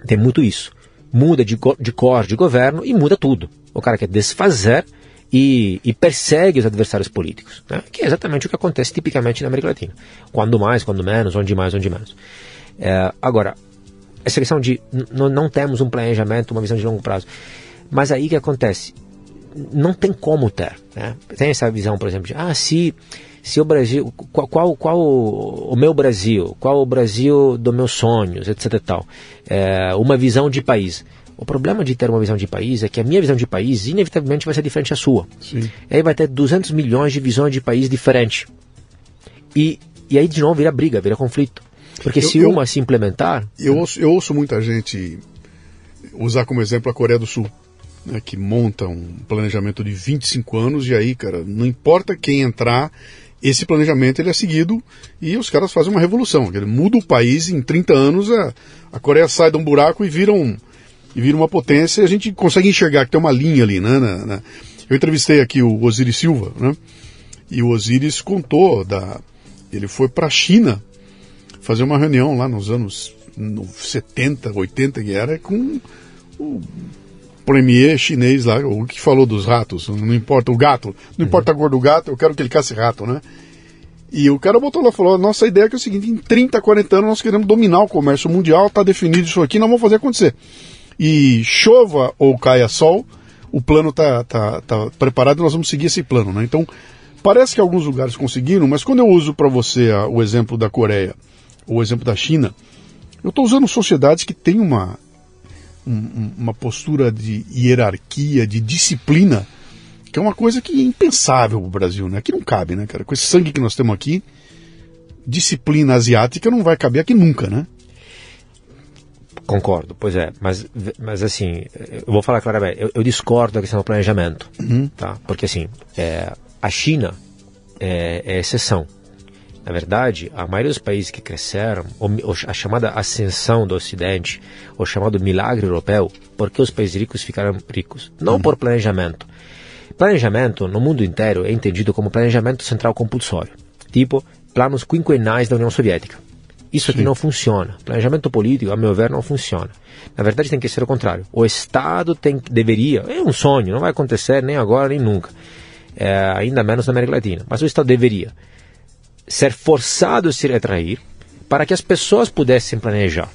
tem muito isso. Muda de, de cor de governo e muda tudo. O cara quer desfazer e, e persegue os adversários políticos, né? que é exatamente o que acontece tipicamente na América Latina. Quando mais, quando menos, onde mais, onde menos. É, agora, essa questão de não temos um planejamento, uma visão de longo prazo. Mas aí que acontece? Não tem como ter. Né? Tem essa visão, por exemplo, de ah, se se o Brasil, qual, qual, qual o meu Brasil, qual o Brasil dos meus sonhos, etc. Tal. É, uma visão de país. O problema de ter uma visão de país é que a minha visão de país inevitavelmente vai ser diferente da sua. Sim. E aí vai ter 200 milhões de visões de país diferentes. E, e aí de novo vira briga, vira conflito. Porque eu, se eu, uma se implementar. Eu ouço, eu ouço muita gente usar como exemplo a Coreia do Sul né, que monta um planejamento de 25 anos e aí, cara, não importa quem entrar, esse planejamento ele é seguido e os caras fazem uma revolução. Ele muda o país em 30 anos, a, a Coreia sai de um buraco e vira, um, e vira uma potência e a gente consegue enxergar que tem uma linha ali, né? Na, na... Eu entrevistei aqui o Osiris Silva, né? E o Osiris contou da. Ele foi para a China fazer uma reunião lá nos anos 70, 80 que era, com o premier chinês lá, o que falou dos ratos, não importa o gato, não importa a cor do gato, eu quero que ele casse rato, né? E o cara botou lá e falou: nossa ideia é, que é o seguinte, em 30, 40 anos nós queremos dominar o comércio mundial, está definido isso aqui, nós vamos fazer acontecer. E chova ou caia sol, o plano está tá, tá preparado e nós vamos seguir esse plano, né? Então, parece que alguns lugares conseguiram, mas quando eu uso para você a, o exemplo da Coreia, o exemplo da China, eu estou usando sociedades que têm uma um, uma postura de hierarquia, de disciplina, que é uma coisa que é impensável para o Brasil, né? Aqui não cabe, né, cara? Com esse sangue que nós temos aqui, disciplina asiática não vai caber aqui nunca, né? Concordo, pois é, mas, mas assim, eu vou falar claramente, eu, eu discordo da questão do planejamento, uhum. tá? Porque assim, é, a China é, é exceção. Na verdade, a maioria dos países que cresceram, a chamada ascensão do Ocidente, o chamado milagre europeu, porque os países ricos ficaram ricos? Não uhum. por planejamento. Planejamento no mundo inteiro é entendido como planejamento central compulsório, tipo planos quinquenais da União Soviética. Isso aqui Sim. não funciona. Planejamento político, a meu ver, não funciona. Na verdade, tem que ser o contrário. O Estado tem, deveria, é um sonho, não vai acontecer nem agora nem nunca, é, ainda menos na América Latina, mas o Estado deveria ser forçado a se retrair para que as pessoas pudessem planejar.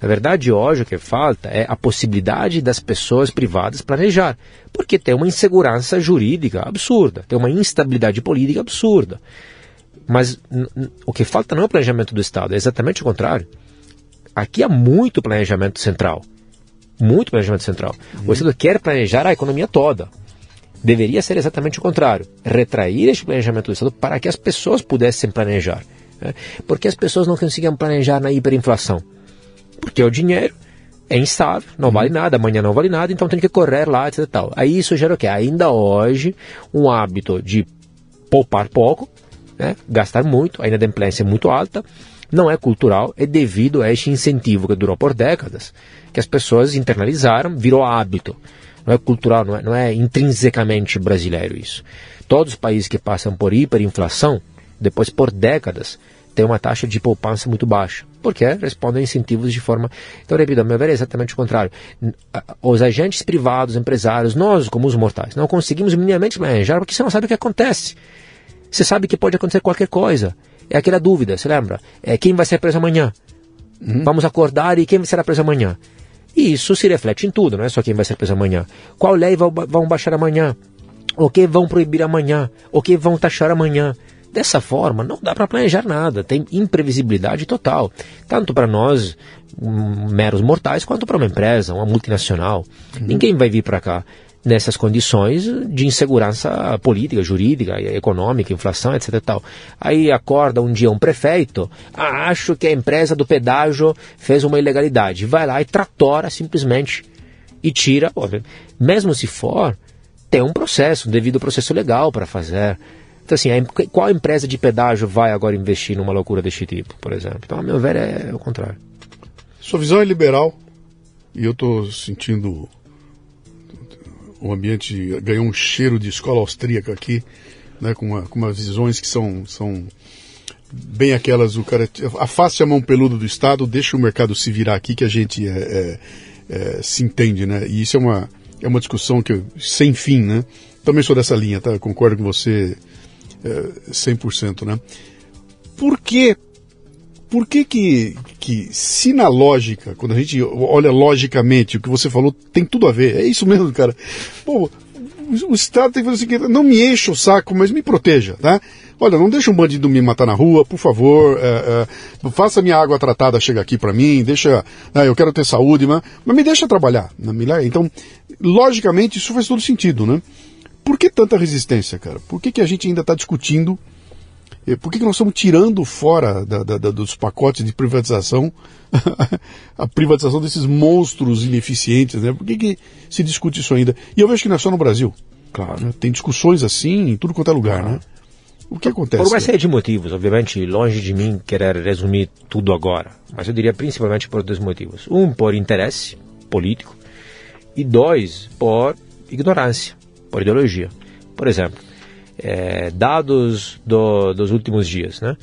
Na verdade, hoje o que falta é a possibilidade das pessoas privadas planejar, porque tem uma insegurança jurídica absurda, tem uma instabilidade política absurda. Mas o que falta não é o planejamento do Estado, é exatamente o contrário. Aqui há muito planejamento central. Muito planejamento central. Uhum. O Estado quer planejar a economia toda. Deveria ser exatamente o contrário. Retrair este planejamento do Estado para que as pessoas pudessem planejar. Né? Porque as pessoas não conseguiam planejar na hiperinflação. Porque o dinheiro é instável, não vale nada, amanhã não vale nada, então tem que correr lá, etc. Tal. Aí isso gera o quê? Ainda hoje, um hábito de poupar pouco, né? gastar muito, a inadimplência é muito alta, não é cultural, é devido a este incentivo que durou por décadas, que as pessoas internalizaram, virou hábito. Não é cultural, não é, não é intrinsecamente brasileiro isso. Todos os países que passam por hiperinflação, depois por décadas, têm uma taxa de poupança muito baixa. Porque respondem a incentivos de forma. Então, repito, a meu ver é exatamente o contrário. Os agentes privados, empresários, nós, como os mortais, não conseguimos minimamente planejar porque você não sabe o que acontece. Você sabe que pode acontecer qualquer coisa. É aquela dúvida, você lembra? É quem vai ser preso amanhã? Uhum. Vamos acordar e quem será preso amanhã? E isso se reflete em tudo, não é só quem vai ser preso amanhã. Qual lei vão baixar amanhã? O que vão proibir amanhã? O que vão taxar amanhã? Dessa forma, não dá para planejar nada, tem imprevisibilidade total, tanto para nós, hum, meros mortais, quanto para uma empresa, uma multinacional. Uhum. Ninguém vai vir para cá nessas condições de insegurança política, jurídica, econômica, inflação, etc. Tal. Aí acorda um dia um prefeito, ah, acho que a empresa do pedágio fez uma ilegalidade. Vai lá e tratora simplesmente e tira. mesmo se for, tem um processo, um devido processo legal para fazer. Então, assim, qual empresa de pedágio vai agora investir numa loucura deste tipo, por exemplo? Então, a meu ver, é o contrário. Sua visão é liberal e eu estou sentindo o ambiente ganhou um cheiro de escola austríaca aqui, né, com, uma, com umas visões que são, são bem aquelas, o cara afaste a mão peluda do Estado, deixa o mercado se virar aqui que a gente é, é, é, se entende, né? E isso é uma, é uma discussão que sem fim, né? Também sou dessa linha, tá? concordo com você é, 100%, né? Por que por que que, que se na lógica, quando a gente olha logicamente, o que você falou tem tudo a ver, é isso mesmo, cara. Pô, o Estado tem que fazer o seguinte, não me encha o saco, mas me proteja, tá? Olha, não deixa um bandido me matar na rua, por favor, é, é, faça minha água tratada chegar aqui para mim, deixa, né, eu quero ter saúde, mas, mas me deixa trabalhar. Né, então, logicamente, isso faz todo sentido, né? Por que tanta resistência, cara? Por que, que a gente ainda está discutindo por que, que nós estamos tirando fora da, da, da, dos pacotes de privatização a privatização desses monstros ineficientes? Né? Por que, que se discute isso ainda? E eu vejo que não é só no Brasil. Claro. Né? Tem discussões assim em tudo quanto é lugar, claro. né? O que acontece? Por uma série de motivos, obviamente, longe de mim querer resumir tudo agora, mas eu diria principalmente por dois motivos. Um, por interesse político, e dois, por ignorância, por ideologia. Por exemplo, é, dados do, dos últimos dias. Né?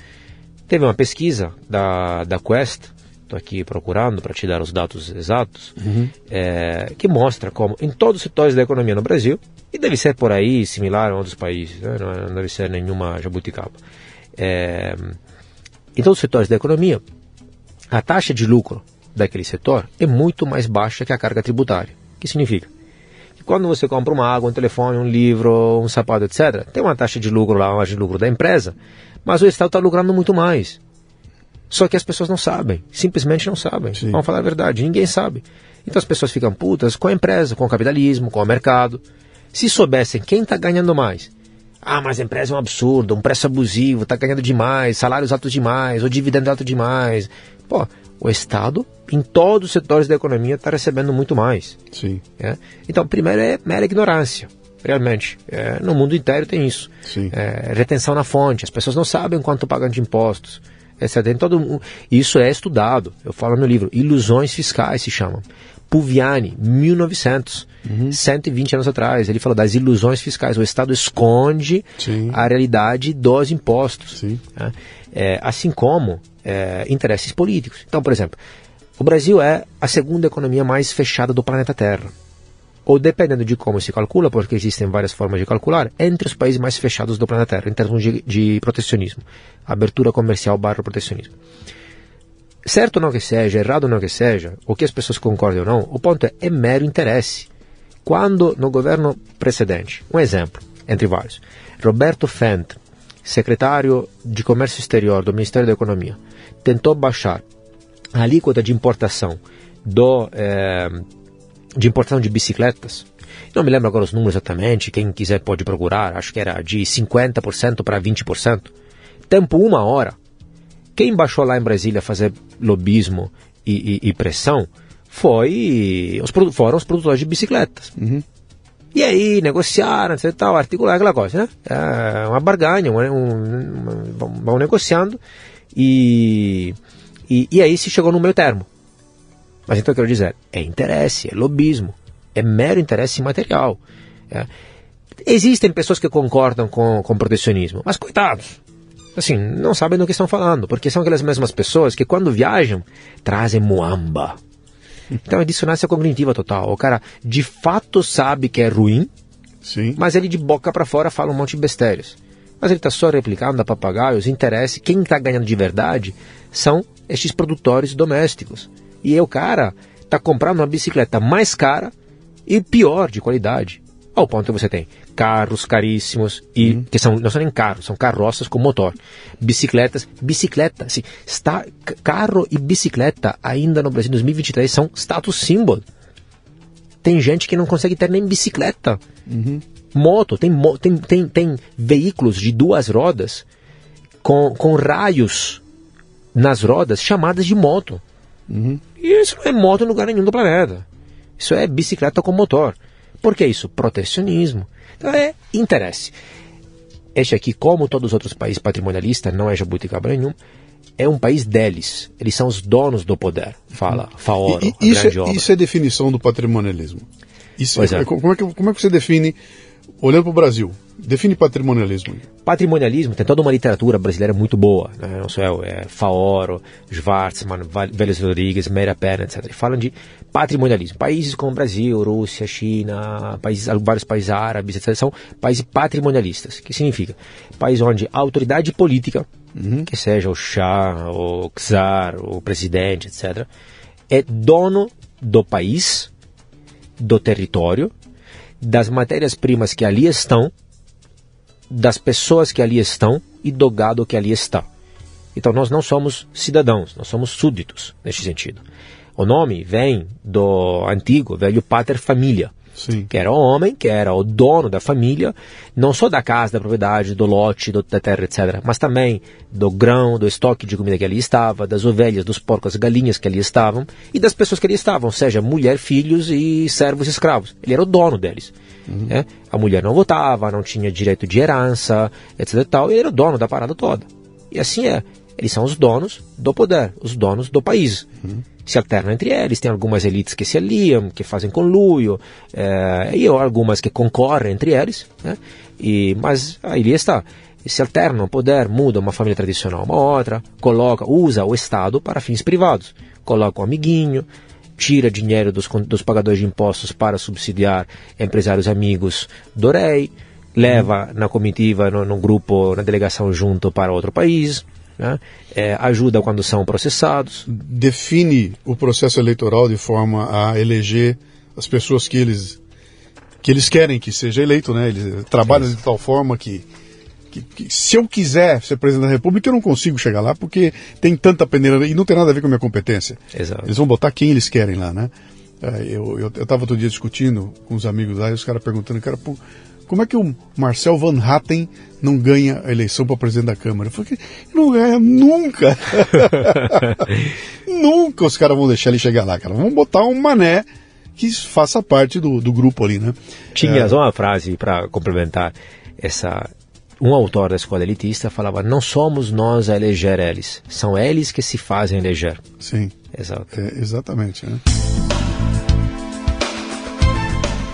Teve uma pesquisa da, da Quest, estou aqui procurando para te dar os dados exatos, uhum. é, que mostra como em todos os setores da economia no Brasil, e deve ser por aí similar a outros países, né? não, não, deve ser nenhuma jabuticaba, é, em todos os setores da economia, a taxa de lucro daquele setor é muito mais baixa que a carga tributária. O que significa? Quando você compra uma água, um telefone, um livro, um sapato, etc., tem uma taxa de lucro lá, uma taxa de lucro da empresa, mas o Estado está lucrando muito mais. Só que as pessoas não sabem, simplesmente não sabem. Sim. Vamos falar a verdade, ninguém sabe. Então as pessoas ficam putas com a empresa, com o capitalismo, com o mercado. Se soubessem quem está ganhando mais, ah, mas a empresa é um absurdo, um preço abusivo, está ganhando demais, salários altos demais, ou dividendo alto demais. Pô, o Estado, em todos os setores da economia, está recebendo muito mais. Sim. É? Então, primeiro é mera ignorância, realmente. É, no mundo inteiro tem isso. Sim. É, retenção na fonte, as pessoas não sabem quanto pagam de impostos. Esse, tem todo, isso é estudado, eu falo no livro, ilusões fiscais se chamam. Puviani, 1900, uhum. 120 anos atrás, ele falou das ilusões fiscais. O Estado esconde Sim. a realidade dos impostos. Né? É, assim como é, interesses políticos. Então, por exemplo, o Brasil é a segunda economia mais fechada do planeta Terra. Ou dependendo de como se calcula, porque existem várias formas de calcular, entre os países mais fechados do planeta Terra, em termos de, de protecionismo. Abertura comercial barra protecionismo. certo não que seja, errado não que seja, o que as pessoas concordem ou não, o ponto é, é mero interesse. Quando no governo precedente, um exemplo, entre vários, Roberto Fent, secretário de Comércio Exterior do Ministério da Economia, tentou baixar a alíquota de importação do, eh, de importação de bicicletas, não me lembro agora os números exatamente, quem quiser pode procurar, acho que era de 50% para 20%. Tempo uma hora. Quem baixou lá em Brasília fazer lobismo e, e, e pressão foi os, foram os produtores de bicicletas. Uhum. E aí negociaram, etc, tal, articular aquela coisa, né? É uma barganha, um, um, vão negociando e, e, e aí se chegou no meio termo. Mas então eu quero dizer, é interesse, é lobismo, é mero interesse material. É. Existem pessoas que concordam com, com protecionismo, mas coitados, assim, não sabem do que estão falando, porque são aquelas mesmas pessoas que quando viajam trazem muamba. Então é dissonância cognitiva total. O cara de fato sabe que é ruim, Sim. mas ele de boca para fora fala um monte de besteiras. Mas ele está só replicando a papagaio, os interesses. Quem está ganhando de verdade são estes produtores domésticos. E aí o cara está comprando uma bicicleta mais cara e pior de qualidade. Ao ponto que você tem carros caríssimos e uhum. que são não são nem carros, são carroças com motor, bicicletas, bicicleta, assim, está carro e bicicleta ainda no Brasil em 2023 são status symbol. Tem gente que não consegue ter nem bicicleta. Uhum. Moto, tem, tem, tem, tem veículos de duas rodas com, com raios nas rodas chamadas de moto. Uhum. E isso não é moto em lugar nenhum do planeta. Isso é bicicleta com motor. Por que isso? Protecionismo. Então é interesse. Este aqui, como todos os outros países patrimonialistas, não é jabuticaba nenhum, é um país deles. Eles são os donos do poder, fala Faoro. E, e, isso, é, isso é definição do patrimonialismo. Isso, é. Como, é que, como é que você define olhando para o Brasil, define patrimonialismo. Patrimonialismo tem toda uma literatura brasileira muito boa, né? não sou eu, é Faoro, Schwarzman, Vélez Rodrigues, Meira Perna, etc. Falam de patrimonialismo. Países como Brasil, Rússia, China, países, vários países árabes, etc. são países patrimonialistas, que significa país onde a autoridade política, uhum. que seja o Shah, o czar, o presidente, etc., é dono do país, do território das matérias-primas que ali estão, das pessoas que ali estão e do gado que ali está. Então nós não somos cidadãos, nós somos súditos neste sentido. O nome vem do antigo velho pater família, Sim. que era o homem, que era o dono da família, não só da casa, da propriedade, do lote, do, da terra, etc., mas também do grão, do estoque de comida que ali estava, das ovelhas, dos porcos, galinhas que ali estavam e das pessoas que ali estavam, seja mulher, filhos e servos escravos. Ele era o dono deles. Uhum. Né? A mulher não votava, não tinha direito de herança, etc. E tal, ele era o dono da parada toda. E assim é. Eles são os donos do poder, os donos do país. Uhum se alternam entre eles, tem algumas elites que se aliam, que fazem conluio, é, e algumas que concorrem entre eles, né? e, mas aí está, se alternam o poder, muda uma família tradicional uma outra, coloca, usa o Estado para fins privados, coloca um amiguinho, tira dinheiro dos, dos pagadores de impostos para subsidiar empresários amigos do rei, leva na comitiva, no, no grupo, na delegação junto para outro país, né? é, ajuda quando são processados. Define o processo eleitoral de forma a eleger as pessoas que eles, que eles querem que seja eleito, né? Eles trabalham Sim. de tal forma que, que, que, se eu quiser ser presidente da República, eu não consigo chegar lá porque tem tanta peneira e não tem nada a ver com a minha competência. Exato. Eles vão botar quem eles querem lá, né? É, eu estava outro dia discutindo com os amigos lá e os caras perguntando, cara, pô, como é que o Marcel Van Hatten não ganha a eleição para presidente da Câmara? Eu falei, não ganha nunca. nunca os caras vão deixar ele chegar lá, cara. Vamos botar um mané que faça parte do, do grupo ali, né? Tinha é... uma frase para complementar essa. Um autor da escola elitista falava: não somos nós a eleger eles, são eles que se fazem eleger. Sim. Exato. É, exatamente, né?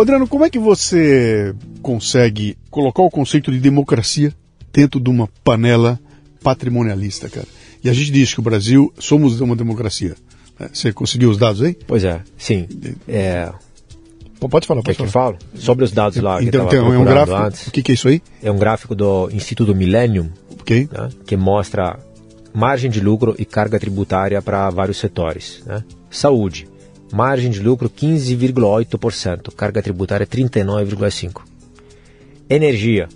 Adriano, como é que você consegue colocar o conceito de democracia dentro de uma panela patrimonialista, cara. E a gente diz que o Brasil somos uma democracia. É, você conseguiu os dados aí? Pois é, sim. É... Pode falar, pode Quer falar. que falo? Sobre os dados lá então, que então é um gráfico. Antes. O que, que, é isso aí? É um gráfico do Instituto Millennium, okay. né, que mostra margem de lucro e carga tributária para vários setores. Né? Saúde, margem de lucro 15,8%, carga tributária 39,5%. Energia,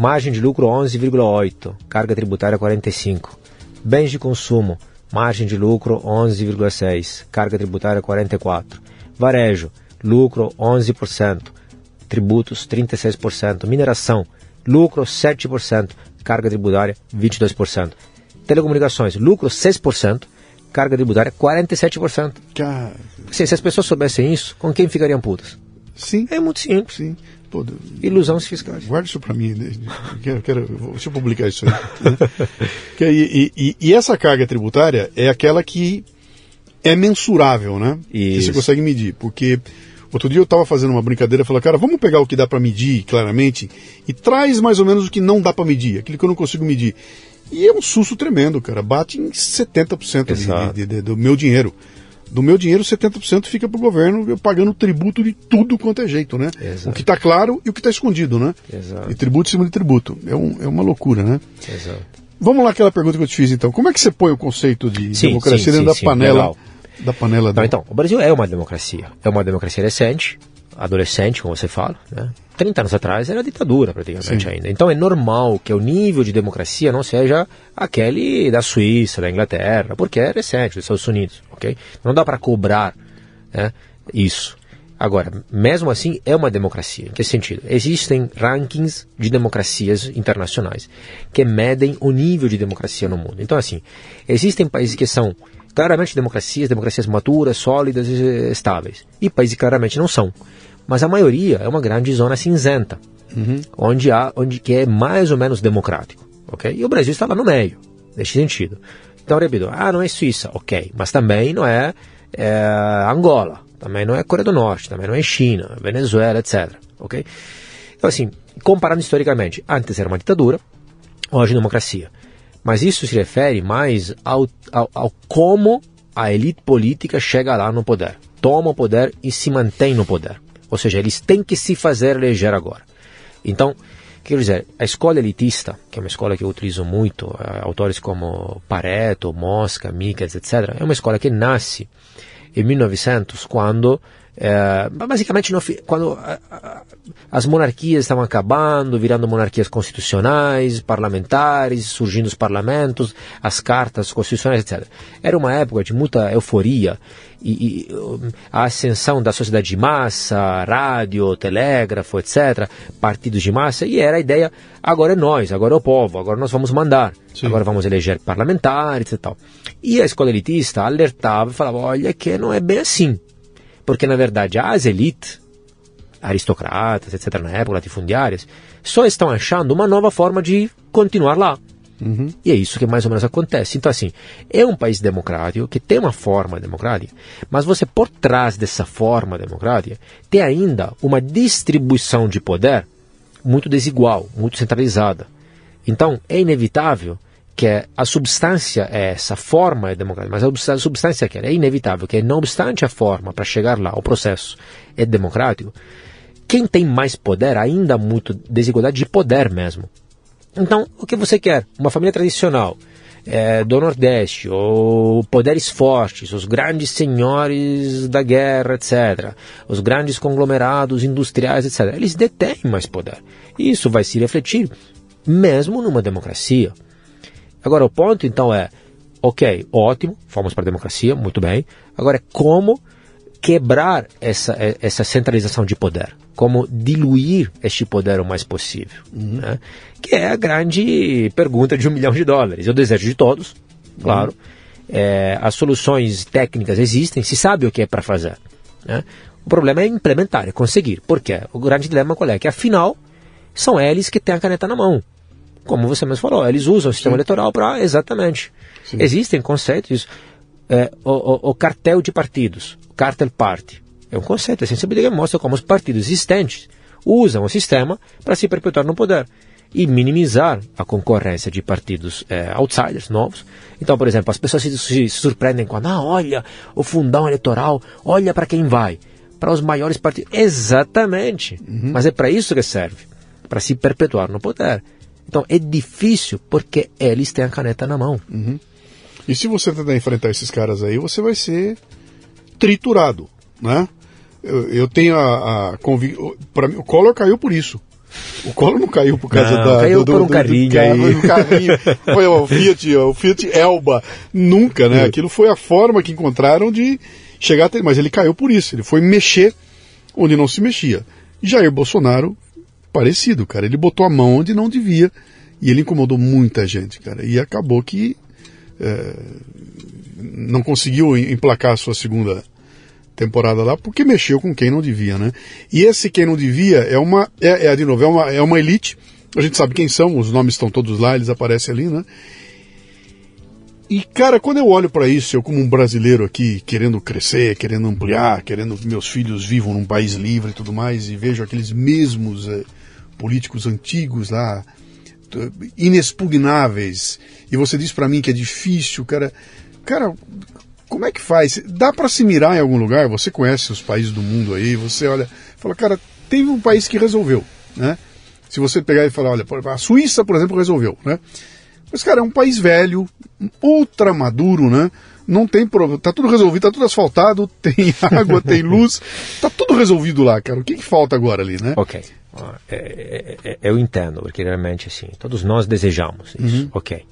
Margem de lucro 11,8, carga tributária 45. Bens de consumo, margem de lucro 11,6, carga tributária 44. Varejo, lucro 11%, tributos 36%. Mineração, lucro 7%, carga tributária 22%. Telecomunicações, lucro 6%, carga tributária 47%. Cara... Se, se as pessoas soubessem isso, com quem ficariam putas? Sim. É muito simples. Sim. Pô, Ilusões fiscais. Guarda isso para mim. Né? Quero, quero, deixa eu publicar isso aí. Né? e, e, e, essa carga tributária é aquela que é mensurável, né? Isso. Que você consegue medir. Porque outro dia eu estava fazendo uma brincadeira falei, cara, vamos pegar o que dá para medir claramente e traz mais ou menos o que não dá para medir, aquilo que eu não consigo medir. E é um susto tremendo, cara. Bate em 70% de, de, de, do meu dinheiro do meu dinheiro, 70% fica para o governo, eu pagando tributo de tudo quanto é jeito, né? Exato. O que está claro e o que está escondido, né? Exato. E tributo em cima de tributo. É, um, é uma loucura, né? Exato. Vamos lá aquela pergunta que eu te fiz então. Como é que você põe o conceito de sim, democracia sim, dentro sim, da panela? Legal. Da panela Não, então, o Brasil é uma democracia. É uma democracia recente, adolescente, como você fala, né? 30 anos atrás era ditadura praticamente Sim. ainda. Então é normal que o nível de democracia não seja aquele da Suíça, da Inglaterra, porque é recente, dos Estados Unidos, ok? Não dá para cobrar né, isso. Agora, mesmo assim, é uma democracia. Em que sentido? Existem rankings de democracias internacionais que medem o nível de democracia no mundo. Então, assim, existem países que são claramente democracias, democracias maturas, sólidas e estáveis. E países que claramente não são mas a maioria é uma grande zona cinzenta, uhum. onde há, onde que é mais ou menos democrático, ok? E o Brasil está lá no meio, nesse sentido. Então, repito, ah, não é Suíça, ok, mas também não é, é Angola, também não é Coreia do Norte, também não é China, Venezuela, etc, ok? Então, assim, comparando historicamente, antes era uma ditadura, hoje democracia. Mas isso se refere mais ao, ao, ao como a elite política chega lá no poder, toma o poder e se mantém no poder. Ou seja, eles têm que se fazer eleger agora. Então, quer dizer, a escola elitista, que é uma escola que eu utilizo muito, uh, autores como Pareto, Mosca, Michels, etc., é uma escola que nasce em 1900, quando é, basicamente, quando a, a, as monarquias estavam acabando, virando monarquias constitucionais, parlamentares, surgindo os parlamentos, as cartas constitucionais, etc. Era uma época de muita euforia e, e a ascensão da sociedade de massa, rádio, telégrafo, etc., partidos de massa, e era a ideia, agora é nós, agora é o povo, agora nós vamos mandar, Sim. agora vamos eleger parlamentares e tal. E a escola elitista alertava e falava, olha que não é bem assim. Porque, na verdade, as elites, aristocratas, etc., na época, latifundiárias, só estão achando uma nova forma de continuar lá. Uhum. E é isso que mais ou menos acontece. Então, assim, é um país democrático que tem uma forma democrática, mas você, por trás dessa forma democrática, tem ainda uma distribuição de poder muito desigual, muito centralizada. Então, é inevitável que a substância é essa, a forma é democrática, mas a substância é que é inevitável que, não obstante a forma para chegar lá, o processo é democrático, quem tem mais poder, ainda muito desigualdade de poder mesmo. Então, o que você quer? Uma família tradicional é, do Nordeste, ou poderes fortes, os grandes senhores da guerra, etc., os grandes conglomerados industriais, etc., eles detêm mais poder. Isso vai se refletir mesmo numa democracia. Agora, o ponto então é ok, ótimo, fomos para a democracia, muito bem. Agora, como quebrar essa, essa centralização de poder? Como diluir este poder o mais possível? Uhum. Né? Que é a grande pergunta de um milhão de dólares. Eu desejo de todos, claro. Uhum. É, as soluções técnicas existem, se sabe o que é para fazer. Né? O problema é implementar, é conseguir. Por quê? O grande dilema qual é? Que afinal, são eles que têm a caneta na mão. Como você mesmo falou, eles usam o sistema Sim. eleitoral para. Exatamente. Sim. Existem conceitos. É, o, o, o, cartel de partidos, cartel party, é um conceito, é sensibilidade que mostra como os partidos existentes usam o sistema para se perpetuar no poder e minimizar a concorrência de partidos é, outsiders novos. Então, por exemplo, as pessoas se, se surpreendem quando, ah, olha o fundão eleitoral, olha para quem vai, para os maiores partidos. Exatamente, uhum. mas é para isso que serve, para se perpetuar no poder. Então é difícil porque eles têm a caneta na mão. Uhum. E se você tentar enfrentar esses caras aí, você vai ser triturado, né? Eu, eu tenho a, a convicção. Para mim, o Collor caiu por isso. O Collor não caiu por causa não, da. Caiu do, por um do, carrinho do, aí. Do carrinho. Foi o Fiat, o Fiat Elba. Nunca, né? Aquilo foi a forma que encontraram de chegar até. Mas ele caiu por isso. Ele foi mexer onde não se mexia. Jair Bolsonaro parecido, cara. Ele botou a mão onde não devia e ele incomodou muita gente, cara. E acabou que é, não conseguiu emplacar a sua segunda temporada lá porque mexeu com quem não devia, né? E esse quem não devia é uma, é, é de novo, é uma, é uma elite. A gente sabe quem são, os nomes estão todos lá, eles aparecem ali, né? E, cara, quando eu olho para isso, eu como um brasileiro aqui, querendo crescer, querendo ampliar, querendo que meus filhos vivam num país livre e tudo mais, e vejo aqueles mesmos é, políticos antigos lá, inexpugnáveis, e você diz para mim que é difícil, cara. Cara, como é que faz? Dá para se mirar em algum lugar? Você conhece os países do mundo aí, você olha, fala, cara, teve um país que resolveu, né? Se você pegar e falar, olha, a Suíça, por exemplo, resolveu, né? Mas, cara, é um país velho, ultra maduro, né? Não tem problema, tá tudo resolvido, tá tudo asfaltado, tem água, tem luz, tá tudo resolvido lá, cara. O que, que falta agora ali, né? Ok. É, é, é, eu entendo, porque realmente assim, todos nós desejamos isso, uhum. ok.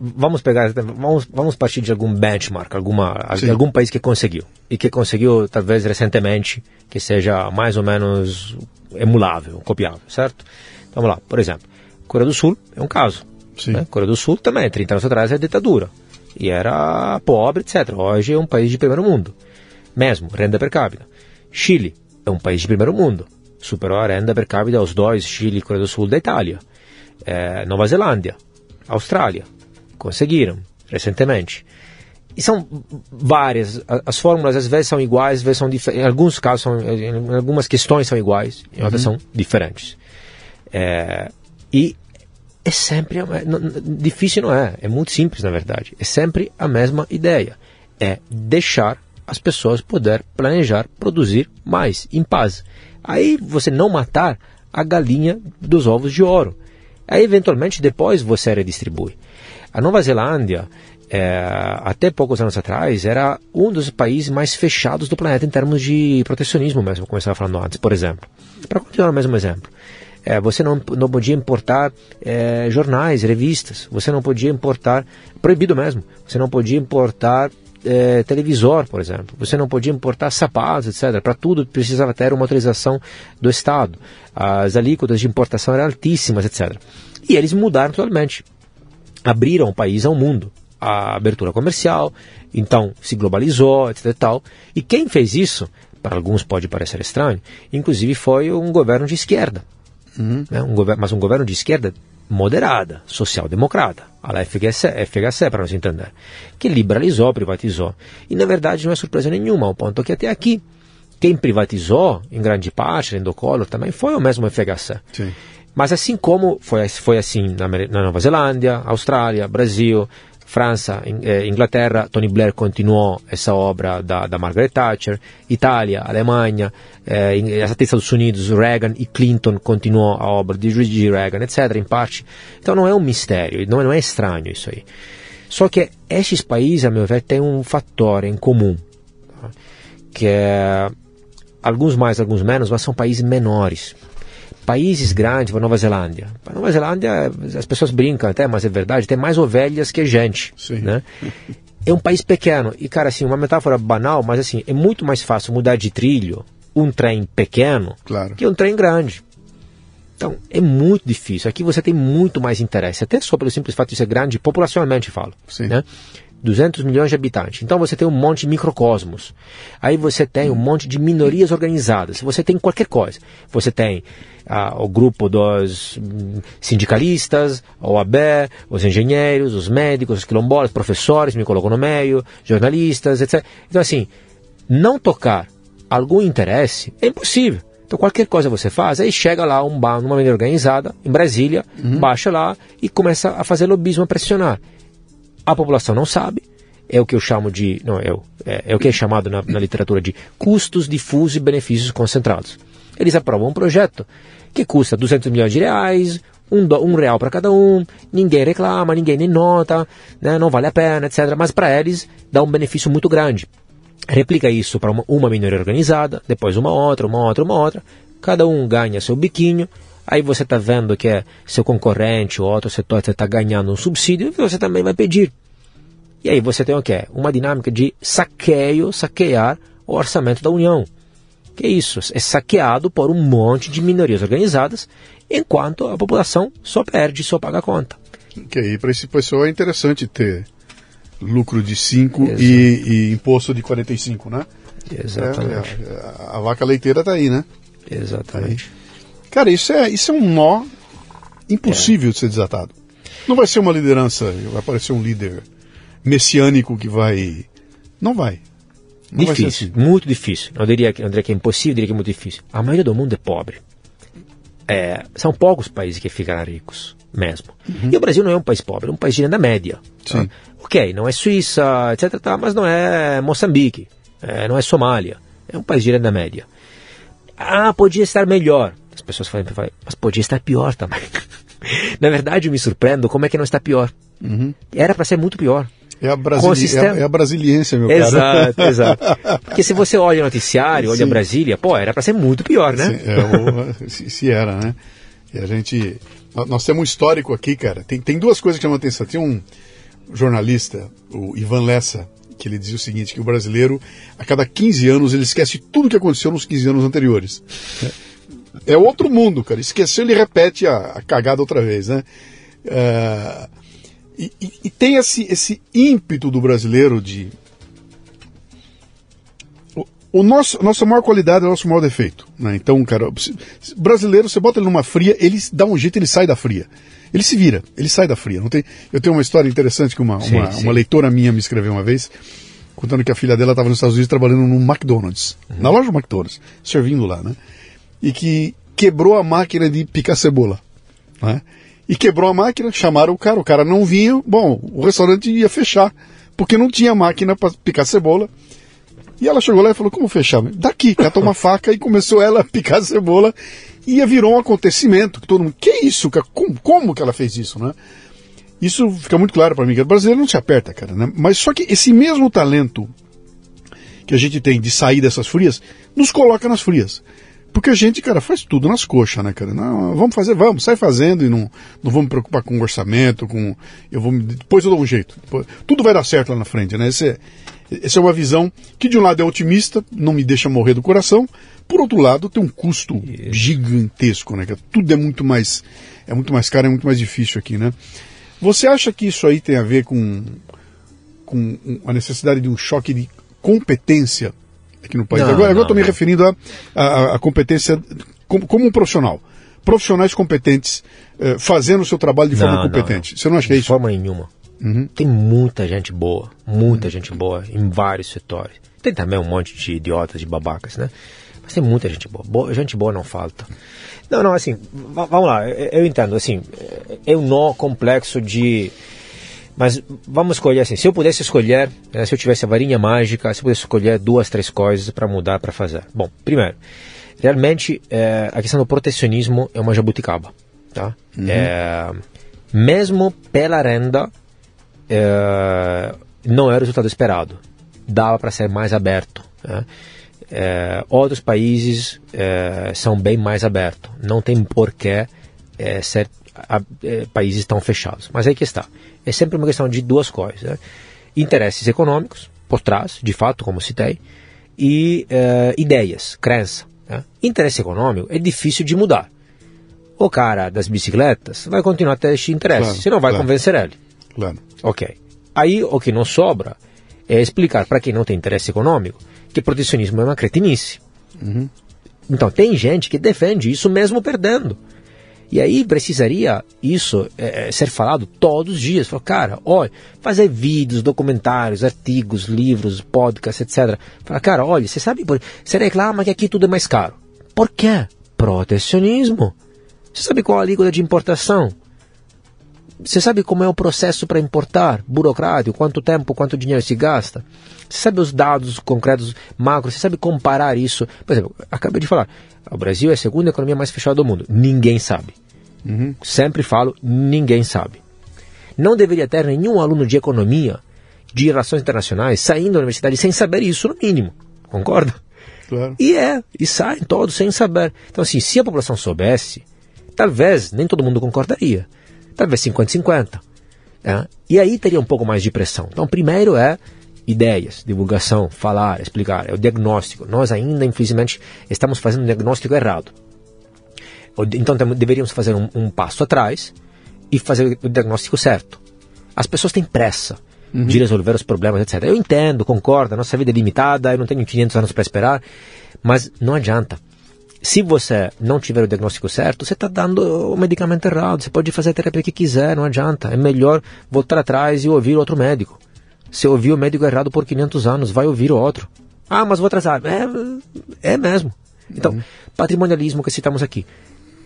Vamos pegar, vamos, vamos partir de algum benchmark, alguma, de algum país que conseguiu e que conseguiu talvez recentemente que seja mais ou menos emulável, copiável, certo? Então, vamos lá, por exemplo, Coreia do Sul é um caso. Né? Coreia do Sul também, 30 anos atrás é ditadura e era pobre, etc. Hoje é um país de primeiro mundo, mesmo renda per capita. Chile é um país de primeiro mundo superou a renda per capita aos dois, Chile e Coreia do Sul da Itália. É, Nova Zelândia, Austrália, conseguiram recentemente. E são várias, as fórmulas às vezes são iguais, às vezes são diferentes, em alguns casos, são, em algumas questões são iguais, em outras uhum. são diferentes. É, e é sempre, difícil não é, é muito simples na verdade, é sempre a mesma ideia, é deixar as pessoas poder planejar, produzir mais, em paz. Aí você não matar a galinha dos ovos de ouro. Aí, eventualmente, depois você redistribui. A Nova Zelândia, é, até poucos anos atrás, era um dos países mais fechados do planeta em termos de protecionismo mesmo, como eu estava falando antes, por exemplo. Para continuar o mesmo exemplo. É, você não, não podia importar é, jornais, revistas, você não podia importar, proibido mesmo, você não podia importar é, televisor, por exemplo. Você não podia importar sapatos, etc. Para tudo precisava ter uma autorização do Estado. As alíquotas de importação eram altíssimas, etc. E eles mudaram totalmente. Abriram o país ao mundo. A abertura comercial, então se globalizou, etc. E, tal. e quem fez isso, para alguns pode parecer estranho, inclusive foi um governo de esquerda. Uhum. Né? Um mas um governo de esquerda moderada, social-democrata, a FHC, FHC para nos entender, que liberalizou, privatizou. E na verdade não é surpresa nenhuma, ao ponto que até aqui, quem privatizou, em grande parte, do Collor, também foi o mesmo FHC. Sim. Mas assim como foi, foi assim na, na Nova Zelândia, Austrália, Brasil, França, eh, Inglaterra, Tony Blair continuou essa obra da, da Margaret Thatcher, Itália, Alemanha, eh, Estados Unidos, Reagan e Clinton continuou a obra de G. Reagan, etc., em parte. Então não é um mistério, não, não é estranho isso aí. Só que esses países, a meu ver, têm um fator em comum, tá? que é alguns mais, alguns menos, mas são países menores. Países grandes, para Nova Zelândia. Nova Zelândia, as pessoas brincam até, mas é verdade, tem mais ovelhas que gente. Sim. Né? É um país pequeno. E, cara, assim, uma metáfora banal, mas assim, é muito mais fácil mudar de trilho um trem pequeno Claro. que um trem grande. Então, é muito difícil. Aqui você tem muito mais interesse, até só pelo simples fato de ser grande, populacionalmente falo. Sim. Né? 200 milhões de habitantes. Então você tem um monte de microcosmos. Aí você tem um monte de minorias organizadas. Você tem qualquer coisa. Você tem ah, o grupo dos hum, sindicalistas, a OAB, os engenheiros, os médicos, os quilombolas, professores, me colocam no meio, jornalistas, etc. Então assim, não tocar algum interesse é impossível. Então qualquer coisa você faz, aí chega lá um ba- numa maneira organizada, em Brasília, baixa lá e começa a fazer lobismo, a pressionar. A população não sabe, é o que eu chamo de, não eu, é, é o que é chamado na, na literatura de custos difusos e benefícios concentrados. Eles aprovam um projeto que custa 200 milhões de reais, um, dó- um real para cada um, ninguém reclama, ninguém nem nota, né, não vale a pena, etc. Mas para eles dá um benefício muito grande. Replica isso para uma, uma minoria organizada, depois uma outra, uma outra, uma outra. Cada um ganha seu biquinho. Aí você está vendo que é seu concorrente ou outro setor está ganhando um subsídio, você também vai pedir. E aí você tem o quê? Uma dinâmica de saqueio, saquear o orçamento da União. Que é isso? É saqueado por um monte de minorias organizadas, enquanto a população só perde, só paga a conta. Que aí para esse pessoal é interessante ter lucro de 5 Exato. e, e imposto de 45, né? Exatamente. É, é, a, a vaca leiteira tá aí, né? Exatamente. Cara, isso é, isso é um nó impossível de ser desatado. Não vai ser uma liderança, vai aparecer um líder messiânico que vai. Não vai. Não vai Difícil, assim. muito difícil. Não diria, que- diria que é impossível, diria que é muito difícil. A maioria do mundo é pobre. É, são poucos países que ficaram ricos, mesmo. E o Brasil não é um país pobre, é um país de renda média. tá? Sim. Ok, não é Suíça, etc, tá, mas não é Moçambique, é, não é Somália. É um país de renda média. Ah, podia estar melhor. As pessoas falam, mas podia estar pior também. Na verdade, eu me surpreendo como é que não está pior. Era para ser muito pior. É a, brasili... É, a, é brasiliense, meu cara. Exato, exato. Porque se você olha o noticiário, olha Sim. Brasília, pô, era para ser muito pior, né? Sim, é, o- se, era, né? E a gente. nó- Nós temos um histórico aqui, cara. Tem, tem duas coisas que chamam atenção. Tem um jornalista, o Ivan Lessa, que ele dizia o seguinte: que o brasileiro, a cada 15 anos, ele esquece tudo que aconteceu nos 15 anos anteriores. É outro mundo, cara. Esqueceu, ele repete a, a cagada outra vez, né? É, e, e- e tem esse, esse ímpeto do brasileiro de. O, o nosso, nossa maior qualidade é o nosso maior defeito. Né? Então, cara, se- brasileiro, você bota ele numa fria, ele dá um jeito, ele sai da fria. Ele se vira, ele sai da fria. Não tem, eu tenho uma história interessante que uma, Sim, uma, sim. uma leitora minha me escreveu uma vez, contando que a filha dela estava nos Estados Unidos trabalhando no McDonald's, Uhum. na loja do McDonald's, servindo lá, né? E que quebrou a máquina de picar cebola. Né? E quebrou a máquina, chamaram o cara, o cara não vinha, bom, o restaurante ia fechar, porque não tinha máquina para picar cebola. E ela chegou lá e falou: Como fechar? Daqui, catou uma faca e começou ela a picar a cebola. E virou um acontecimento. Que todo mundo, que isso, cara? Como, como que ela fez isso, né? Isso fica muito claro para mim, que o brasileiro não se aperta, cara, né? Mas só que esse mesmo talento que a gente tem de sair dessas frias, nos coloca nas frias. Porque a gente, cara, faz tudo nas coxas, né, cara? Não, vamos fazer, vamos, sai fazendo e não, não vamos me preocupar com orçamento, com. Eu vou, depois eu dou um jeito. Depois- tudo vai dar certo lá na frente, né? Esse é, essa é uma visão que, de um lado, é otimista, não me deixa morrer do coração, por outro lado, tem um custo gigantesco, né? cara? Tudo é muito mais. É muito mais caro, é muito mais difícil aqui, né? Você acha que isso aí tem a ver com, com a necessidade de um choque de competência aqui no país? Não, agora agora eu estou me não. referindo à à- à competência como, como um profissional. Profissionais competentes eh, fazendo o seu trabalho de forma Não, não, competente. Você não acha que é De isso? forma nenhuma. Tem muita gente boa, muita gente boa em vários setores. Tem também um monte de idiotas, de babacas, né? Mas tem muita gente boa. Boa- gente boa não falta. Não, não, assim, va- vamos lá, eu, entendo, assim, é- é um nó complexo de. Mas vamos escolher assim, se eu pudesse escolher, né, se eu tivesse a varinha mágica, se eu pudesse escolher duas, três coisas para mudar, para fazer. Bom, primeiro, realmente é, a questão do protecionismo é uma jabuticaba, tá? É, mesmo pela renda, é, não é o resultado esperado. Dava para ser mais aberto. né? Outros países são bem mais abertos. Não tem porquê ser a, países tão fechados. Mas aí que está. É sempre uma questão de duas coisas. Né? Interesses econômicos, por trás, de fato, como citei, e é, ideias, crença. Né? Interesse econômico é difícil de mudar. O cara das bicicletas vai continuar a ter este interesse. Claro, Você não vai claro. convencer ele. Claro. Ok. Aí o que não sobra é explicar para quem não tem interesse econômico que protecionismo é uma cretinice. Uhum. Então tem gente que defende isso mesmo perdendo. E aí precisaria isso é, ser falado todos os dias. Falar, cara, olha, fazer vídeos, documentários, artigos, livros, podcasts, etc. Fala, cara, olha, você sabe, você reclama que aqui tudo é mais caro. Por quê? Protecionismo. Você sabe qual a alíquota de importação? Você sabe como é o processo para importar? Burocrático? Quanto tempo, quanto dinheiro se gasta? Você sabe os dados concretos, macros? Você sabe comparar isso? Por exemplo, acabei de falar, o Brasil é a segunda economia mais fechada do mundo. Ninguém sabe. Uhum. Sempre falo, ninguém sabe. Não deveria ter nenhum aluno de economia, de relações internacionais, saindo da universidade sem saber isso, no mínimo. Concorda? Claro. E é, e saem todos sem saber. Então, assim, se a população soubesse, talvez nem todo mundo concordaria talvez 50-50. É? E aí teria um pouco mais de pressão. Então, primeiro é ideias, divulgação, falar, explicar, é o diagnóstico. Nós ainda, infelizmente, estamos fazendo um diagnóstico errado. Então, deveríamos fazer um, um passo atrás e fazer o diagnóstico certo. As pessoas têm pressa uhum. de resolver os problemas, etc. Eu entendo, concordo, a nossa vida é limitada, eu não tenho 500 anos para esperar, mas não adianta. Se você não tiver o diagnóstico certo, você está dando o medicamento errado. Você pode fazer a terapia que quiser, não adianta. É melhor voltar atrás e ouvir outro médico. Se ouvir o médico errado por 500 anos, vai ouvir o outro. Ah, mas vou atrasar. É, é mesmo. Então, uhum. patrimonialismo que citamos aqui.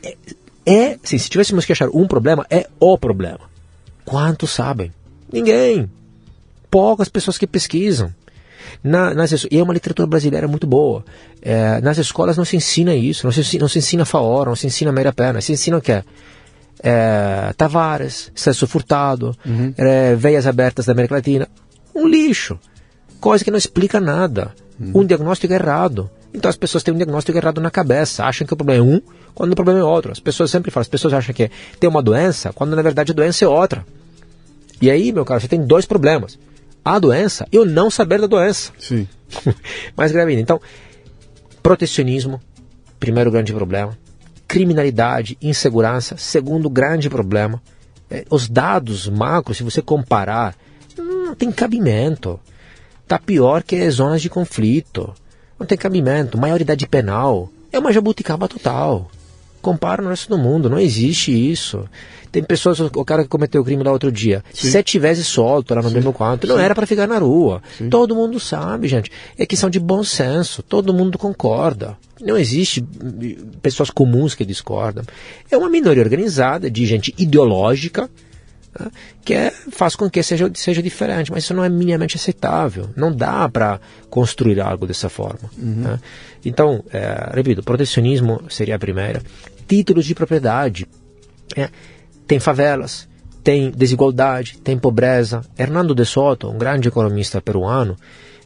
É, é sim, se tivéssemos que achar um problema, é o problema. Quantos sabem? Ninguém. Poucas pessoas que pesquisam. Na, nas, e é uma literatura brasileira muito boa. É, nas escolas não se ensina isso, não se, não se ensina Faora, não se ensina Meira Perna, se ensina o que é? é Tavares, Celso Furtado, uhum. é, Veias Abertas da América Latina. Um lixo. Coisa que não explica nada. Uhum. Um diagnóstico errado. Então as pessoas têm um diagnóstico errado na cabeça, acham que o problema é um, quando o problema é outro. As pessoas sempre falam, as pessoas acham que tem uma doença, quando na verdade a doença é outra. E aí, meu caro, você tem dois problemas a doença e o não saber da doença. Sim. Mais grave ainda. Então, protecionismo, primeiro grande problema. Criminalidade, insegurança, segundo grande problema. É, os dados macros, se você comparar, não tem cabimento. Está pior que zonas de conflito. Não tem cabimento. Maioridade penal. É uma jabuticaba total. Compara no resto do mundo. Não existe isso. Tem pessoas, o cara que cometeu o crime lá outro dia, Sim. se tivesse solto lá no Sim. mesmo quarto, não Sim. era para ficar na rua. Todo mundo sabe, gente. É questão de bom senso. Todo mundo concorda. Não existe hum, pessoas comuns que discordam. É uma minoria organizada de gente ideológica né, que é, faz com que seja, seja diferente, mas isso não é minimamente aceitável. Não dá para construir algo dessa forma. Uhum. Né? Então, é, repito, protecionismo seria a primeira. Títulos de propriedade. É, tem favelas, tem desigualdade, tem pobreza. Hernando de Soto, um grande economista peruano,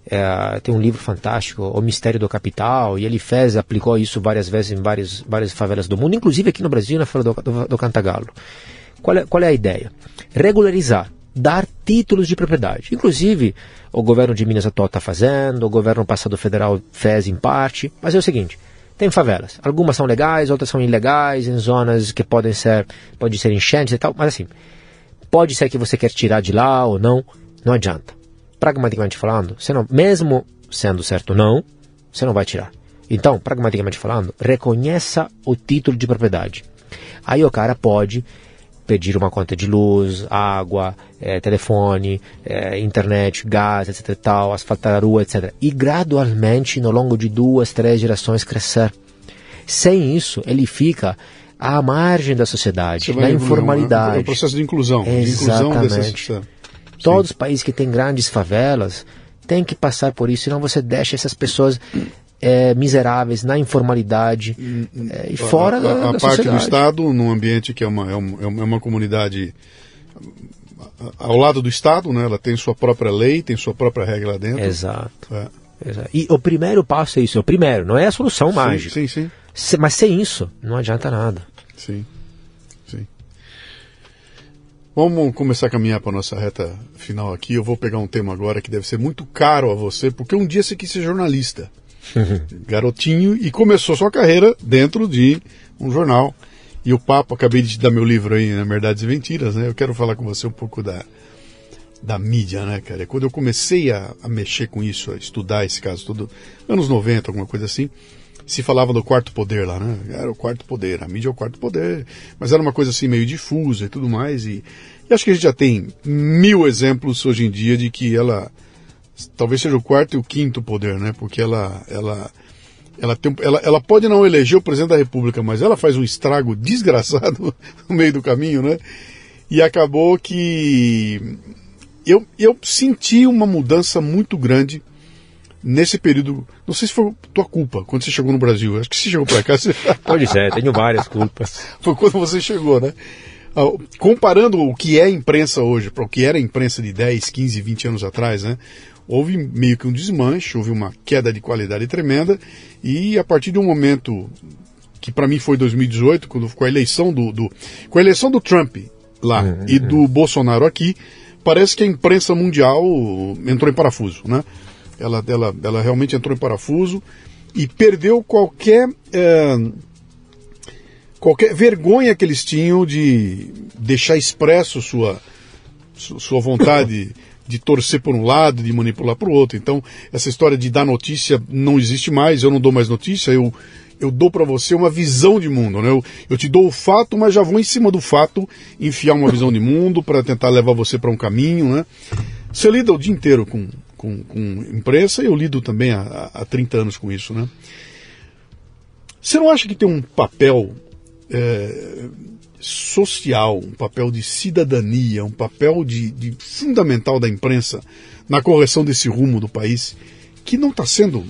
é, tem um livro fantástico, O Mistério do Capital, e ele fez, aplicou isso várias vezes em várias, várias favelas do mundo, inclusive aqui no Brasil, na favela do, do, do Cantagalo. Qual é, qual é a ideia? Regularizar, dar títulos de propriedade. Inclusive, o governo de Minas atual está fazendo, o governo passado federal fez em parte, mas é o seguinte, tem favelas. Algumas são legais, outras são ilegais, em zonas que podem ser, pode ser enchentes e tal, mas assim, pode ser que você quer tirar de lá ou não, não adianta. Pragmaticamente falando, você não, mesmo sendo certo não, você não vai tirar. Então, pragmaticamente falando, reconheça o título de propriedade. Aí o cara pode pedir uma conta de luz, água, é, telefone, é, internet, gás, etc. Tal, asfaltar a rua, etc. E gradualmente, no longo de duas, três gerações, crescer. Sem isso, ele fica à margem da sociedade, na informalidade. É um processo de inclusão. Exatamente. De inclusão Todos os países que têm grandes favelas têm que passar por isso, senão você deixa essas pessoas é, miseráveis na informalidade é, e fora a, a, a, da, parte do Estado, num ambiente que é uma, é uma, é uma comunidade ao lado do Estado, né? ela tem sua própria lei, tem sua própria regra lá dentro. Exato. É. E o primeiro passo é isso, o primeiro, não é a solução sim, mágica. Sim, sim. Mas sem isso, não adianta nada. Sim, sim. Vamos começar a caminhar para a nossa reta final aqui. Eu vou pegar um tema agora que deve ser muito caro a você, porque um dia você quis ser jornalista. Garotinho, e começou sua carreira dentro de um jornal. E o papo, acabei de dar meu livro aí, na Verdades e Mentiras, né? Eu quero falar com você um pouco da, da mídia, né, cara? Quando eu comecei a, a mexer com isso, a estudar esse caso todo, anos 90, alguma coisa assim, se falava do quarto poder lá, né? Era o quarto poder, a mídia é o quarto poder, mas era uma coisa assim meio difusa e tudo mais. E, e acho que a gente já tem mil exemplos hoje em dia de que ela talvez seja o quarto e o quinto poder, né? Porque ela, ela, ela, tem, ela, ela pode não eleger o presidente da República, mas ela faz um estrago desgraçado no meio do caminho, né? E acabou que eu, eu senti uma mudança muito grande nesse período. Não sei se foi tua culpa quando você chegou no Brasil. Acho que você chegou para cá. Você... Pode ser, tenho várias culpas. foi quando você chegou, né? Ah, comparando o que é a imprensa hoje para o que era a imprensa de 10, 15, 20 anos atrás, né? Houve meio que um desmanche, houve uma queda de qualidade tremenda, e a partir de um momento que para mim foi 2018, quando com a eleição do, do, com a eleição do Trump lá uhum. e do Bolsonaro aqui, parece que a imprensa mundial entrou em parafuso, né? Ela, ela, ela realmente entrou em parafuso e perdeu qualquer é, qualquer vergonha que eles tinham de deixar expresso sua sua vontade de torcer por um lado, de manipular para o outro. Então, essa história de dar notícia não existe mais, eu não dou mais notícia, eu, eu dou para você uma visão de mundo. Né? Eu, eu te dou o fato, mas já vou em cima do fato enfiar uma visão de mundo para tentar levar você para um caminho. Né? Você lida o dia inteiro com, com, com imprensa, eu lido também há, há 30 anos com isso. Né? Você não acha que tem um papel é, social, um papel de cidadania, um papel de, de fundamental da imprensa na correção desse rumo do país que não está sendo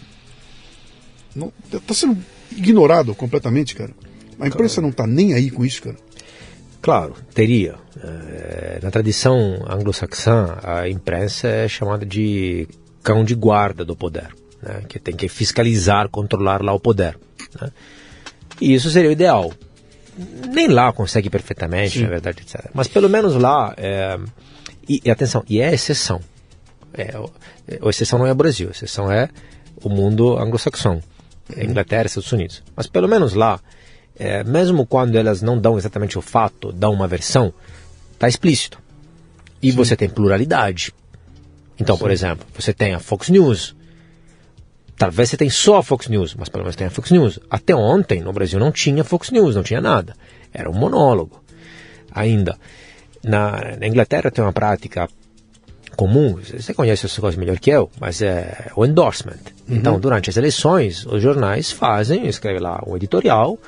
está sendo ignorado completamente, cara. A imprensa claro. não está nem aí com isso, cara. Claro, teria. É, na tradição anglo-saxã, a imprensa é chamada de cão de guarda do poder, né? que tem que fiscalizar, controlar lá o poder. Né? E isso seria o ideal nem lá consegue perfeitamente, Sim. na verdade, etc. Mas pelo menos lá, é, e, e, atenção, e é exceção. É, a exceção não é o Brasil, a exceção é o mundo anglo-saxão, é Inglaterra, Estados Unidos. Mas pelo menos lá, é, mesmo quando elas não dão exatamente o fato, dão uma versão, está explícito. E Sim. você tem pluralidade. Então, Sim. por exemplo, você tem a Fox News, Talvez você tenha só a Fox News, mas pelo menos tem a Fox News. Até ontem, no Brasil, não tinha Fox News, não tinha nada. Era um monólogo. Ainda. Na, na Inglaterra tem uma prática comum, você conhece essas coisas melhor que eu, mas é o endorsement. Uhum. Então, durante as eleições, os jornais fazem, escreve lá um editorial,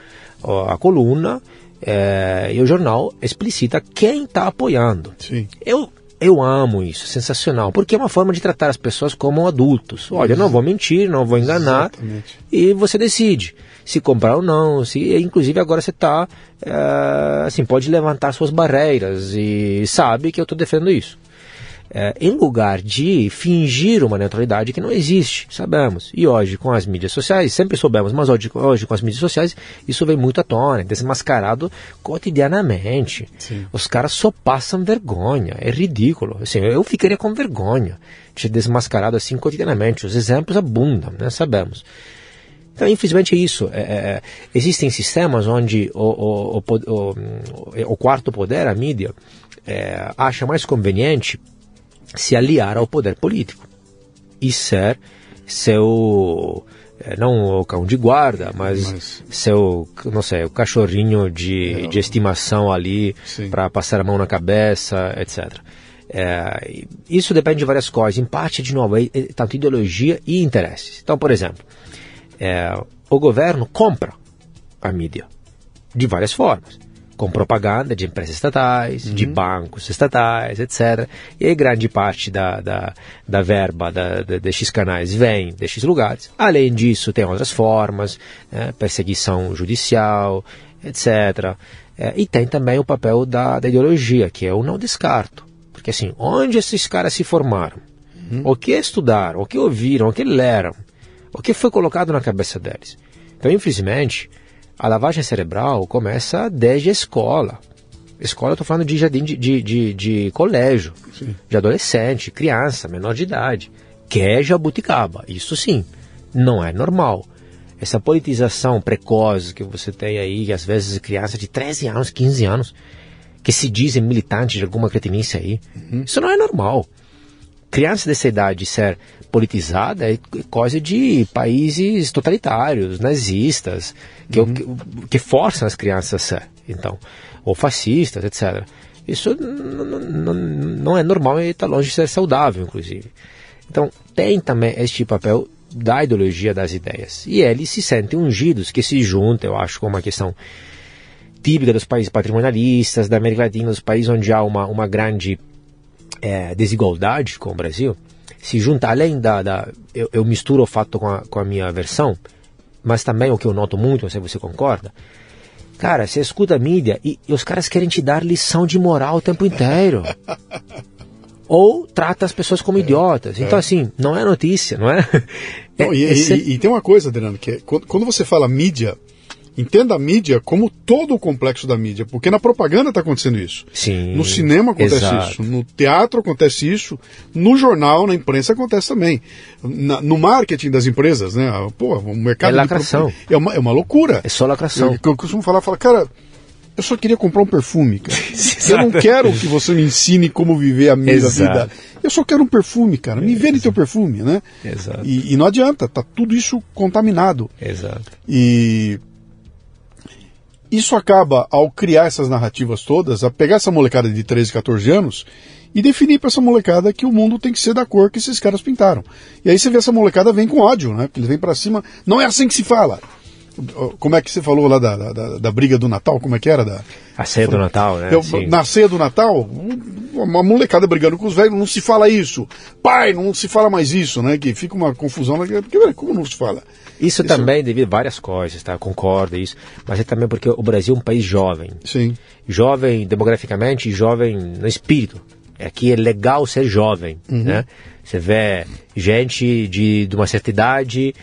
a coluna, é, e o jornal explicita quem está apoiando. Sim. Eu eu amo isso, sensacional, porque é uma forma de tratar as pessoas como adultos. Olha, eu não vou mentir, não vou enganar, Exatamente. e você decide se comprar ou não. Se, inclusive agora você está, é, eh, assim, pode levantar suas barreiras e sabe que eu estou defendendo isso é, em lugar de fingir uma neutralidade que não existe, sabemos. E hoje, com as mídias sociais, sempre soubemos, mas hoje, hoje com as mídias sociais, isso vem muito à tona, desmascarado cotidianamente. Sim. Os caras só passam vergonha, é ridículo. Assim, eu ficaria com vergonha de ser desmascarado assim cotidianamente. Os exemplos abundam, né, sabemos. Então, infelizmente é isso. É, é, existem sistemas onde o, o, o, o, quarto poder, a mídia, é, acha mais conveniente se aliar ao poder político e ser seu eh, não o cão de guarda, mas, mas, seu, não sei, o cachorrinho de, é, de estimação ali para passar a mão na cabeça, etc. É, isso depende de várias coisas. Em parte, de novo, é, é, tanto ideologia e interesses. Então, por exemplo, é, o governo compra a mídia de várias formas com propaganda de empresas estatais, uhum. de bancos estatais, etc. E aí grande parte da, da, da verba da, da, destes canais vem destes lugares. Além disso, tem outras formas, né, perseguição judicial, etc. É, e tem também o papel da, da ideologia, que eu não descarto. Porque assim, onde esses caras se formaram? uhum. o que estudaram, o que ouviram, o que leram, o que foi colocado na cabeça deles. Então, infelizmente, a lavagem cerebral começa desde a escola. Escola, eu estou falando de jardim de, de, de, de colégio, sim. de adolescente, criança, menor de idade, que é jabuticaba. Isso sim, não é normal. Essa politização precoce que você tem aí, às vezes crianças de 13 anos, 15 anos, que se dizem militantes de alguma cretinice aí, uhum. isso não é normal. Criança dessa idade ser politizada é coisa de países totalitários, nazistas, que, uhum. que, que forçam as crianças a ser. Então, ou fascistas, etc. Isso não é normal e está longe de ser saudável, inclusive. Então, tem também este papel da ideologia das ideias. E eles se sentem ungidos, que se juntam, eu acho, com uma questão típica dos países patrimonialistas, da América Latina, dos países onde há uma, uma grande é, desigualdade com o Brasil, se junta além da. da eu, eu, misturo o fato com a, com a minha versão, mas também o que eu noto muito, não sei se você concorda, Cara, você escuta a mídia e, e, os caras querem te dar lição de moral o tempo inteiro. Ou trata as pessoas como é, idiotas. Então, é. assim, não é notícia, não é? Não, e, é, e, e, tem uma coisa, Adriano, que é, quando você fala mídia, Entenda a mídia como todo o complexo da mídia, porque na propaganda está acontecendo isso. Sim, no cinema acontece exato. isso, no teatro acontece isso, no jornal, na imprensa acontece também. Na, no marketing das empresas, né? Pô, o mercado. É lacração. De, é, uma, é uma loucura. É só lacração. Eu, eu costumo falar, falar, cara, eu só queria comprar um perfume, cara. eu não quero que você me ensine como viver a minha Exato. vida. Eu só quero um perfume, cara. Me vende teu perfume, né? Exato. E, e, não adianta, tá tudo isso contaminado. Exato. E isso acaba, ao criar essas narrativas todas, a pegar essa molecada de 13, 14 anos e definir para essa molecada que o mundo tem que ser da cor que esses caras pintaram. E aí você vê essa molecada vem com ódio, né? Eles vêm para cima. Não é assim que se fala. Como é que você falou lá da, da, da briga do Natal? Como é que era? Da, a ceia do Natal, né? Eu, na ceia do Natal, uma molecada brigando com os velhos, não se fala isso. Pai, não se fala mais isso, né? Que fica uma confusão. Porque, como não se fala? Isso, isso, também devido a várias coisas, tá? Concordo isso. Mas é também porque o Brasil é um país jovem. Sim. Jovem demograficamente e jovem no espírito. Aqui é legal ser jovem, uhum. né? Você vê gente de, de uma certa idade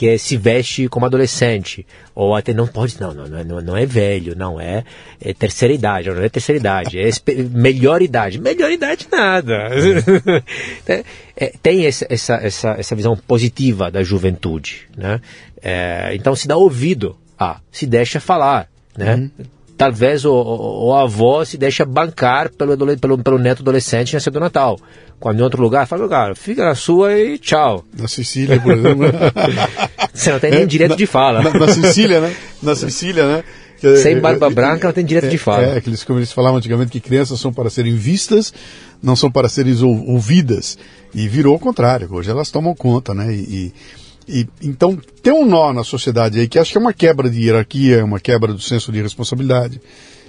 que se veste como adolescente, ou até não pode, não, não, não, não é velho, não, é, é terceira idade, não é terceira idade, é melhor idade, melhor idade nada. É. é, tem essa, essa, essa, essa visão positiva da juventude, né? É, então se dá ouvido, ah, se deixa falar, né? Uhum talvez o, o, avô se deixa bancar pelo, pelo, pelo neto adolescente na ceia do Natal. Quando em outro lugar, fala, cara, fica na sua e tchau. Na Sicília, por exemplo. Você não tem nem é, direito na, de fala. Na, na, Sicília, né? Na Sicília, né? Sem barba branca não tem direito é, de fala. É, aqueles, como eles falavam antigamente, que crianças são para serem vistas, não são para serem ouvidas. E virou o contrário, hoje elas tomam conta, né? E, e, então tem um nó na sociedade aí que acho que é uma quebra de hierarquia, é uma quebra do senso de responsabilidade,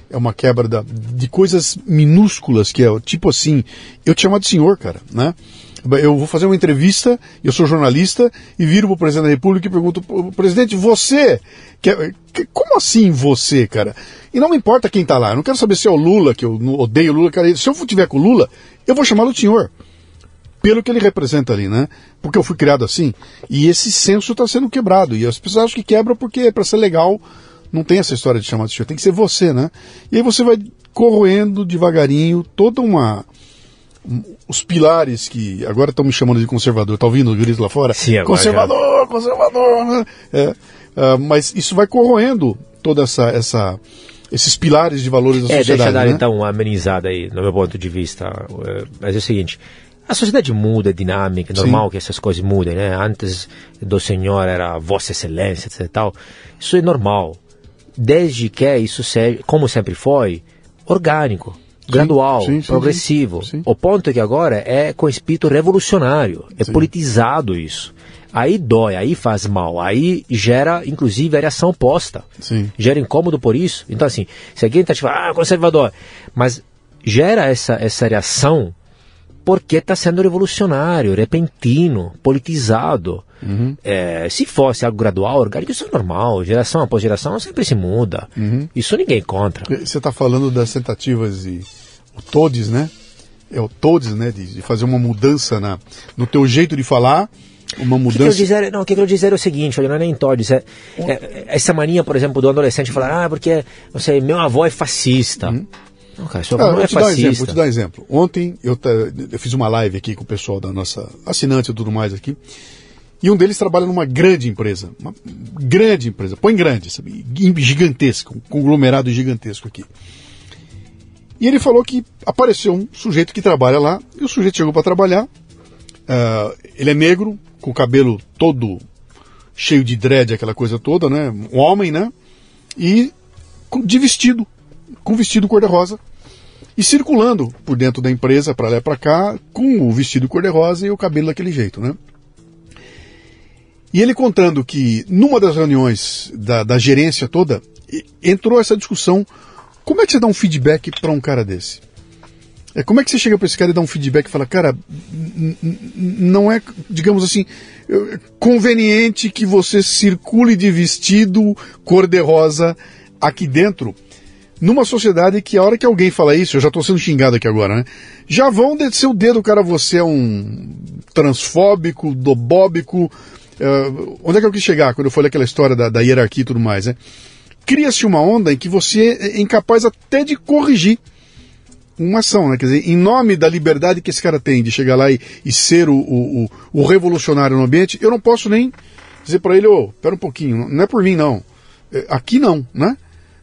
é uma quebra da, de coisas minúsculas que é tipo assim, eu te chamo de senhor, cara, né? Eu vou fazer uma entrevista, eu sou jornalista, e viro para o presidente da República e pergunto, presidente, você, que, que, como assim você, cara? E não me importa quem está lá, eu não quero saber se é o Lula, que eu odeio o Lula, cara, se eu tiver com o Lula, eu vou chamá-lo senhor pelo que ele representa ali, né? Porque eu fui criado assim. E esse senso está sendo quebrado. E as pessoas acham que quebra porque é para ser legal não tem essa história de chamar de senhor, tem que ser você, né? E aí você vai corroendo devagarinho toda uma. Os pilares que agora estão me chamando de conservador, tá ouvindo o grito lá fora? Sim, agora conservador, já. conservador, né? É, uh, mas isso vai corroendo toda essa, essa esses pilares de valores da é, sociedade. Deixa eu dar né? então uma amenizada aí, no meu ponto de vista. É, mas é o seguinte: a sociedade muda, é dinâmica, é normal Sim. que essas coisas mudem, né? Antes do Senhor era Vossa Excelência, etc. Tal. Isso é normal. Desde que isso seja, como sempre foi, orgânico, sim, gradual, sim, sim, progressivo. O ponto é que agora é com espírito revolucionário, é politizado isso. Aí dói, aí faz mal, aí gera, inclusive, a reação oposta. Gera incômodo por isso. Então, assim, se alguém está te falando, ah, conservador, mas gera essa, essa reação porque está sendo revolucionário, repentino, politizado. Uhum. É, se fosse algo gradual, orgânico, isso é normal. Geração após geração sempre se muda. Uhum. Isso ninguém contra. Você está falando das tentativas e o Todes, né? é o todes, né, de, de, fazer uma mudança na, no teu jeito de falar, uma mudança. O que, dizer, não, o que eu quero dizer é o seguinte, olha, não é nem todes, é, é, essa mania, por exemplo, do adolescente falar, ah, porque, não sei, meu avô é fascista. Hum. Não, cara, ah, não é fascista. Um exemplo, vou te dar um exemplo. Ontem eu, eu fiz uma live aqui com o pessoal da nossa assinante e tudo mais aqui. E um deles trabalha numa grande empresa, uma grande empresa, põe grande, sabe? gigantesca, um conglomerado gigantesco aqui. E ele falou que apareceu um sujeito que trabalha lá, e o sujeito chegou para trabalhar. Uh, ele é negro, com o cabelo todo cheio de dread, aquela coisa toda, né? Um homem, né? E de vestido, com vestido cor-de-rosa. E circulando por dentro da empresa, para lá e para cá, com o vestido cor-de-rosa e o cabelo daquele jeito, né? E ele contando que numa das reuniões da, da gerência toda, entrou essa discussão: como é que você dá um feedback para um cara desse? É, como é que você chega para esse cara e dá um feedback e fala, cara, não é, digamos assim, conveniente que você circule de vestido cor-de-rosa aqui dentro, numa sociedade que a hora que alguém fala isso, eu já estou sendo xingado aqui agora, né? Já vão descer o dedo, cara, você é um transfóbico, dobóbico, Uh, onde é que eu quis chegar quando eu falei aquela história da, da hierarquia e tudo mais, né? Cria-se uma onda em que você é incapaz até de corrigir uma ação, né? Quer dizer, em nome da liberdade que esse cara tem de chegar lá e, e ser o, o, o, revolucionário no ambiente, eu não posso nem dizer para ele, ô, oh, pera um pouquinho, não é por mim não. É, aqui não, né?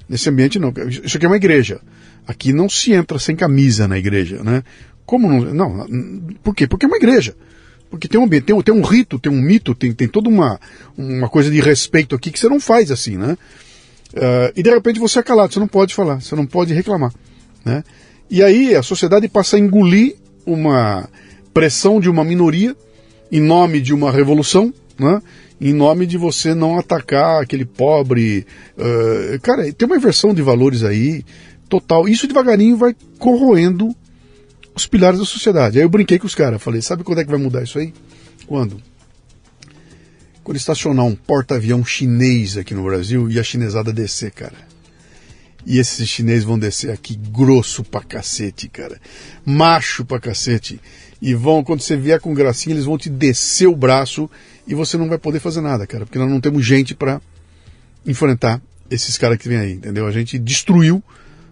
Nesse ambiente não. Isso aqui é uma igreja. Aqui não se entra sem camisa na igreja, né? Como não? Não, por quê? Porque é uma igreja. Porque tem um, tem, tem um rito, tem um mito, tem, tem toda uma, uma coisa de respeito aqui que você não faz assim, né? Uh, e de repente você é calado, você não pode falar, você não pode reclamar, né? E aí a sociedade passa a engolir uma pressão de uma minoria em nome de uma revolução, né? Em nome de você não atacar aquele pobre. Uh, cara, tem uma inversão de valores aí total. Isso devagarinho vai corroendo os pilares da sociedade. Aí eu brinquei com os caras, falei, sabe quando é que vai mudar isso aí? Quando? Quando estacionar um porta-avião chinês aqui no Brasil e a chinesada descer, cara. E esses chineses vão descer aqui grosso pra cacete, cara. Macho pra cacete. E vão, quando você vier com gracinha, eles vão te descer o braço e você não vai poder fazer nada, cara. Porque nós não temos gente para enfrentar esses caras que vêm aí, entendeu? A gente destruiu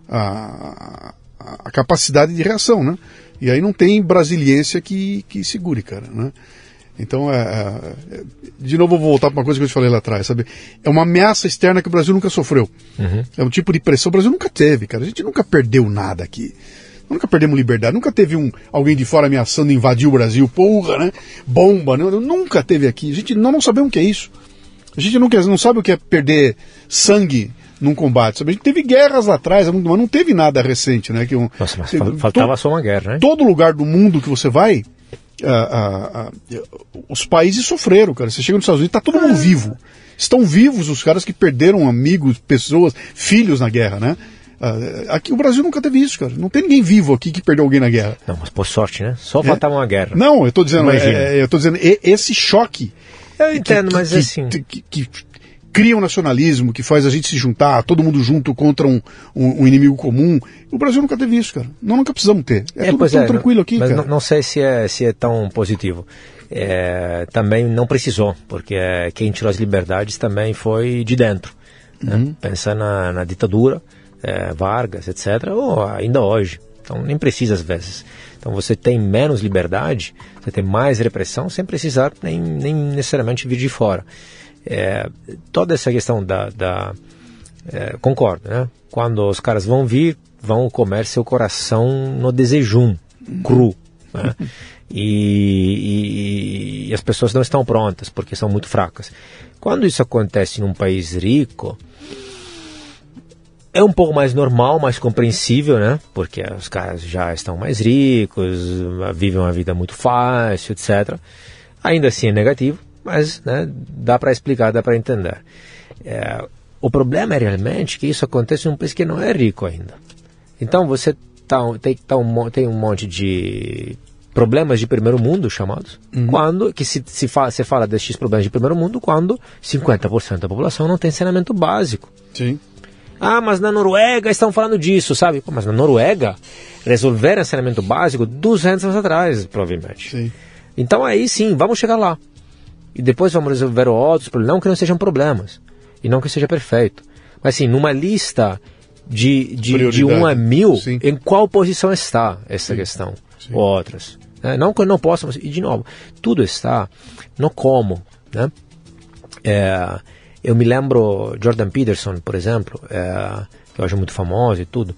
a, a, capacidade de reação, né? E aí não tem brasiliense que, que segure, cara, né? Então, é, é, de novo, vou voltar para uma coisa que eu te falei lá atrás, sabe? É uma ameaça externa que o Brasil nunca sofreu. Uhum. É um tipo de pressão que o Brasil nunca teve, cara. A gente nunca perdeu nada aqui. Nunca perdemos liberdade. Nunca teve um, alguém de fora ameaçando invadir o Brasil. Porra, né? Bomba, né? Nunca teve aqui. A gente não, não sabemos o que é isso. A gente não, quer, não sabe o que é perder sangue num combate. A gente teve guerras lá atrás, mas não teve nada recente, né? Que um, Nossa, mas faltava to, só uma guerra, né? Todo lugar do mundo que você vai, os países sofreram, cara. Você chega nos Estados Unidos, tá todo mundo ah. vivo. Estão vivos os caras que perderam amigos, pessoas, filhos na guerra, né? Uh, aqui o Brasil nunca teve isso, cara. Não tem ninguém vivo aqui que perdeu alguém na guerra. Não, mas por sorte, né? Só faltava é. uma guerra. Não, eu tô dizendo, é, é, eu tô dizendo, esse choque. Eu entendo, que, mas que, assim. Que, que, cria um nacionalismo que faz a gente se juntar, todo mundo junto contra um, um, um inimigo comum. O Brasil nunca teve isso, cara. Nós nunca precisamos ter. É, é tudo tão é, tranquilo aqui, mas cara. Não, não sei se é, se é tão positivo. É, também não precisou, porque quem tirou as liberdades também foi de dentro. Né? Uhum. Pensa na, na ditadura, é, Vargas, etc., ou ainda hoje. Então nem precisa às vezes. Então você tem menos liberdade, você tem mais repressão sem precisar nem, nem necessariamente vir de fora. É, toda essa questão da. da é, concordo, né? Quando os caras vão vir, vão comer seu coração no desejum, cru. Né? E, e, e, as pessoas não estão prontas porque são muito fracas. Quando isso acontece num país rico, é um pouco mais normal, mais compreensível, né? Porque os caras já estão mais ricos, vivem uma vida muito fácil, etc. Ainda assim é negativo mas né, dá para explicar, dá para entender. É, o problema é realmente que isso acontece em um país que não é rico ainda. Então você tá, tem, tá um, tem um monte de problemas de primeiro mundo chamados, uhum. quando que se, se, fala, se fala desses problemas de primeiro mundo quando 50% da população não tem saneamento básico. Sim. Ah, mas na Noruega estão falando disso, sabe? Pô, mas na Noruega resolveram saneamento básico 200 anos atrás, provavelmente. Sim. Então aí sim, vamos chegar lá. E depois vamos resolver outros problemas, não que não sejam problemas, e não que seja perfeito. Mas assim, numa lista de, de, de 1 a mil, Sim. em qual posição está essa Sim. questão? Sim. Ou outras. né? Não que eu não possa, mas, e de novo, tudo está no como. Né? É, eu me lembro Jordan Peterson, por exemplo, é, que eu acho muito famoso e tudo.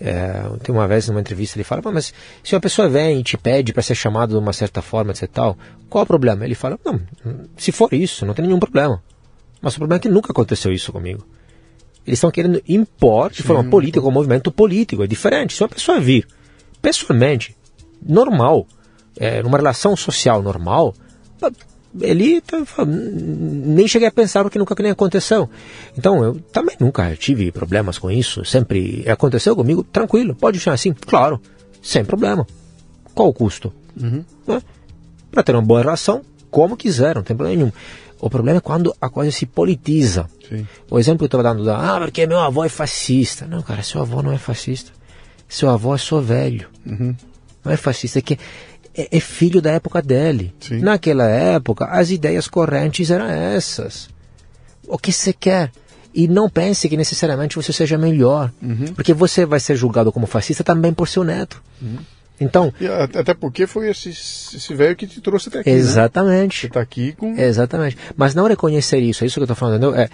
É, tem uma vez numa entrevista ele fala, "Pô, mas se uma pessoa vem e te pede para ser chamado de uma certa forma, etc. Tal, qual o problema? Ele fala, não, se for isso, não tem nenhum problema. Mas o problema é que nunca aconteceu isso comigo. Eles estão querendo impor de forma política, como movimento político. É diferente. Se uma pessoa vir pessoalmente, normal, é, numa relação social normal, ele tá nem cheguei a pensar porque nunca nem aconteceu. Então eu também nunca tive problemas com isso. Sempre aconteceu comigo, tranquilo. Pode chamar assim? Claro, sem problema. Qual o custo? Uhum. Para ter uma boa relação, como quiser, não tem problema nenhum. O problema é quando a coisa se politiza. Sim. O exemplo que eu estava dando da, ah, porque meu avô é fascista. Não, cara, seu avô não é fascista. Seu avô é só velho. Uhum. Não é fascista, é que é, é filho da época dele. Sim. Naquela época, as ideias correntes eram essas. O que você quer? E não pense que necessariamente você seja melhor. Uhum. Porque você vai ser julgado como fascista também por seu neto. Então, E até porque foi esse, esse velho que te trouxe até aqui. Né? exatamente. Você está aqui com. Exatamente. Mas não reconhecer isso, é isso que eu estou falando, entendeu? É,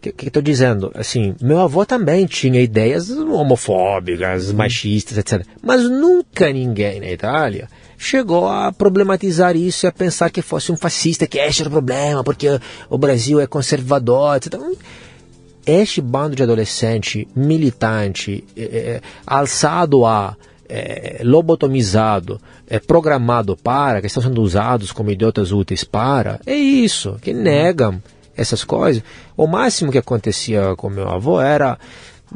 que, que eu estou dizendo, assim, meu avô também tinha ideias homofóbicas, machistas, etc. Mas nunca ninguém na Itália chegou a problematizar isso e a pensar que fosse um fascista, que este era o problema, porque o Brasil é conservador, etc. Este bando de adolescente militante, eh, alçado a eh, lobotomizado, eh, programado para, que estão sendo usados como idiotas úteis para, é isso, que negam essas coisas. O máximo que acontecia com meu avô era,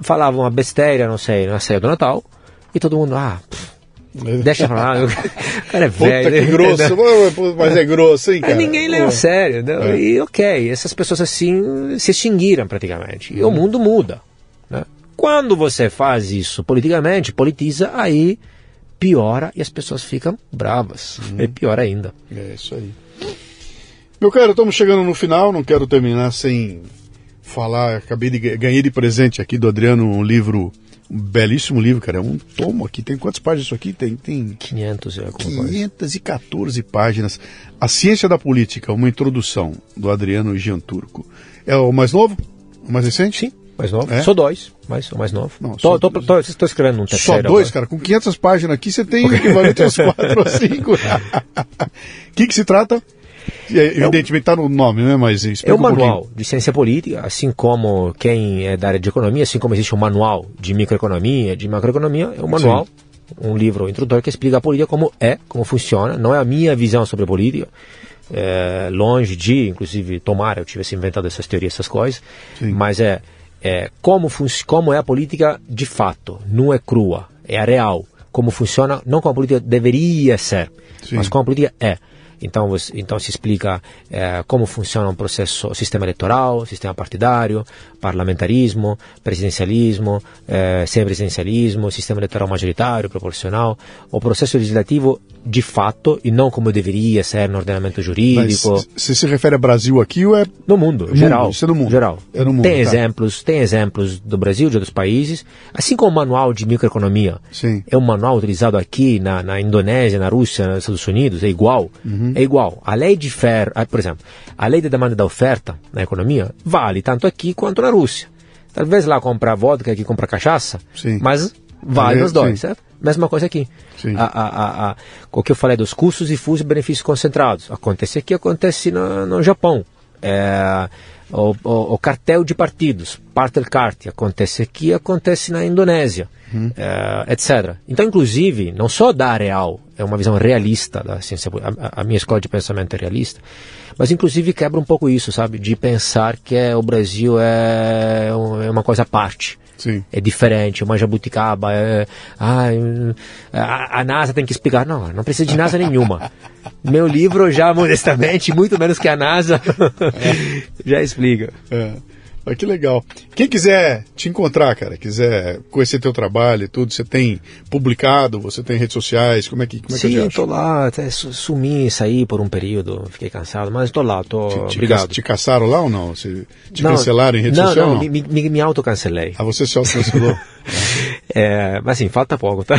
falava uma besteira, não sei, na ceia do Natal, e todo mundo, ah, pff, deixa pra lá, o cara é Puta velho. que grosso, mas é grosso, hein, cara? Aí ninguém leva a sério, entendeu? É. E ok, essas pessoas assim se extinguiram praticamente. E o Uhum. mundo muda. Né? Quando você faz isso politicamente, politiza, aí piora e as pessoas ficam bravas. Uhum. É pior ainda. É isso aí. Meu caro, estamos chegando no final, não quero terminar sem falar. Acabei de ga- ganhei de presente aqui do Adriano um livro, belíssimo livro, cara. É um tomo aqui. Tem quantas páginas isso aqui? Tem, tem 500 e alguma coisa. 514 páginas. A Ciência da Política, uma introdução do Adriano Gianturco. É o mais novo? O mais recente? Sim, mais novo. É? Só dois, mas o mais novo. Não, tô, só tô, dois. tô, estou escrevendo um Só terceiro. dois, agora. cara. Com 500 páginas aqui, você tem o equivalente aos quatro ou cinco. O que, que se trata? É, evidentemente está no nome, né? Mas É um um manual de ciência política, assim como quem é da área de economia, assim como existe um manual de microeconomia, de macroeconomia, é um manual, um livro introdutório que explica a política como é, como funciona. Não é a minha visão sobre a política, é, longe de, inclusive, tomara eu tivesse inventado essas teorias, essas coisas, Sim. mas é, é como, como é a política de fato, não é crua, é a real. Como funciona, não como a política deveria ser, Sim. mas como a política é. Então, então se explica eh, como funciona um processo, sistema eleitoral, sistema partidário, parlamentarismo, presidencialismo, eh, semipresidencialismo, sistema eleitoral majoritário, proporcional, o processo legislativo de fato e não como deveria ser no ordenamento Mas jurídico. se se refere a Brasil aqui ou é. No mundo, Mundo, geral. isso é no mundo. Geral. É no mundo, tem tá. exemplos, tem exemplos do Brasil, de outros países, assim como o manual de microeconomia. Sim. É um manual utilizado aqui na, na Indonésia, na Rússia, nos Estados Unidos, é igual. Uhum. É igual. A lei de fer, ah, por exemplo, a lei da demanda e da oferta na economia vale tanto aqui quanto na Rússia. Talvez lá comprar vodka, aqui comprar cachaça, Sim. mas vale É, nos dois, sim. certo? Mesma coisa aqui. A, a, a, o que eu falei dos custos difusos e benefícios concentrados. Acontece aqui, acontece no, no Japão. É, o, o, o cartel de partidos, Partelkart, acontece aqui, acontece na Indonésia, é, etc. Então, inclusive, não só da real, é uma visão realista da ciência, a, a minha escola de pensamento é realista, mas inclusive quebra um pouco isso, sabe, de pensar que é, o Brasil é, é uma coisa à parte Sim. é diferente, uma jabuticaba, é, a, a NASA tem que explicar. Não, não precisa de NASA nenhuma. Meu livro já, modestamente, muito menos que a NASA, já explica. É. Olha que legal. Quem quiser te encontrar, cara, quiser conhecer teu trabalho e tudo, você tem publicado, você tem redes sociais, como é que, como é Sim, que eu tô lá, até sumi, saí por um período, fiquei cansado, mas tô lá, tô. te, te, obrigado. Te caçaram lá ou não? Você, te Não, cancelaram em rede não, social não, não? me, me, me autocancelei. Ah, você se autocancelou? É, mas assim, falta pouco, tá?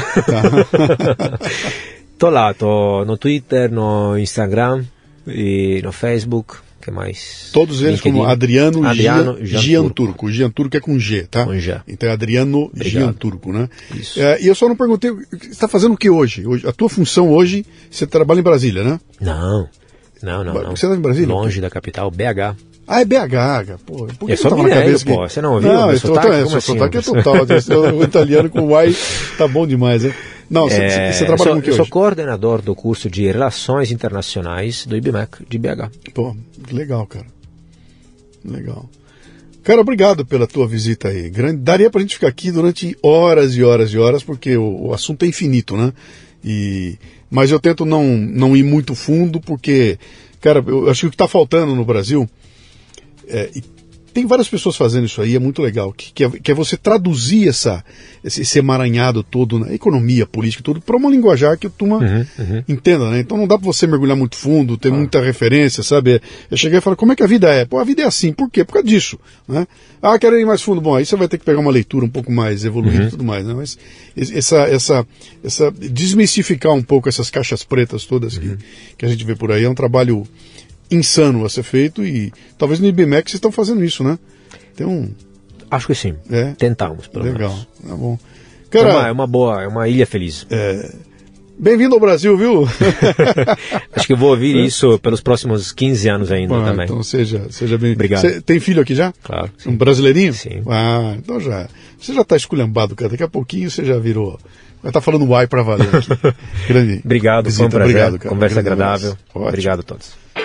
tô lá, tô no Twitter, no Instagram e no Facebook, que mais? Todos eles LinkedIn. como Adriano, Adriano Gian, Gian Turco. Gian Turco é com G, tá? Com G. Então é Adriano Obrigado. Gian Turco, né? Isso. É, e eu só não perguntei, você está fazendo o que hoje? hoje? A tua função hoje, você trabalha em Brasília, né? Não, não, não. não. Você tá em Brasília? Longe da capital, BH. Ah, é BH, cara. Pô, por que Eu que sou mineiro, cabeça que- pô. Você não ouviu Não, meu sotaque? Como esse assim? sotaque é total. o italiano com o Y tá bom demais, né? Não, você, É, trabalha sou, com o que eu sou hoje? coordenador do curso de Relações Internacionais do IBMEC de BH. Pô, que legal, cara. Legal. Cara, obrigado pela tua visita aí. Grande, daria pra gente ficar aqui durante horas e horas e horas, porque o, o assunto é infinito, né? E, mas eu tento não, não ir muito fundo, porque, cara, eu acho que o que está faltando no Brasil, é, e tem várias pessoas fazendo isso aí, é muito legal, que, que, é, que é você traduzir essa, esse, esse emaranhado todo na economia, política, tudo, para uma linguajar que a turma entenda, né? Então não dá para você mergulhar muito fundo, ter muita referência, sabe? Eu cheguei e falei, como é que a vida é? Pô, a vida é assim, por quê? Por causa disso, né? Ah, quero ir mais fundo, bom, aí você vai ter que pegar uma leitura um pouco mais evoluída e tudo mais, né? Mas essa, essa, essa, desmistificar um pouco essas caixas pretas todas que, que a gente vê por aí é um trabalho insano a ser feito e talvez no IBMEC vocês estão fazendo isso, né? Tem um... Acho que sim. É. Tentamos, pelo Legal, menos. tá bom. É uma, é Cara, uma boa, é uma ilha feliz. bem-vindo ao Brasil, viu? Acho que eu vou ouvir isso pelos próximos 15 anos ainda Ah, também. então seja, seja bem. Obrigado. Você tem filho aqui já? Claro. sim. Um brasileirinho? Sim. Ah, então já. Você já está esculhambado, cara. Daqui a pouquinho você já virou. Vai estar falando uai pra valer aqui. Grande. Obrigado, foi um visita. prazer. Obrigado, cara. Conversa Grande agradável. Obrigado a todos.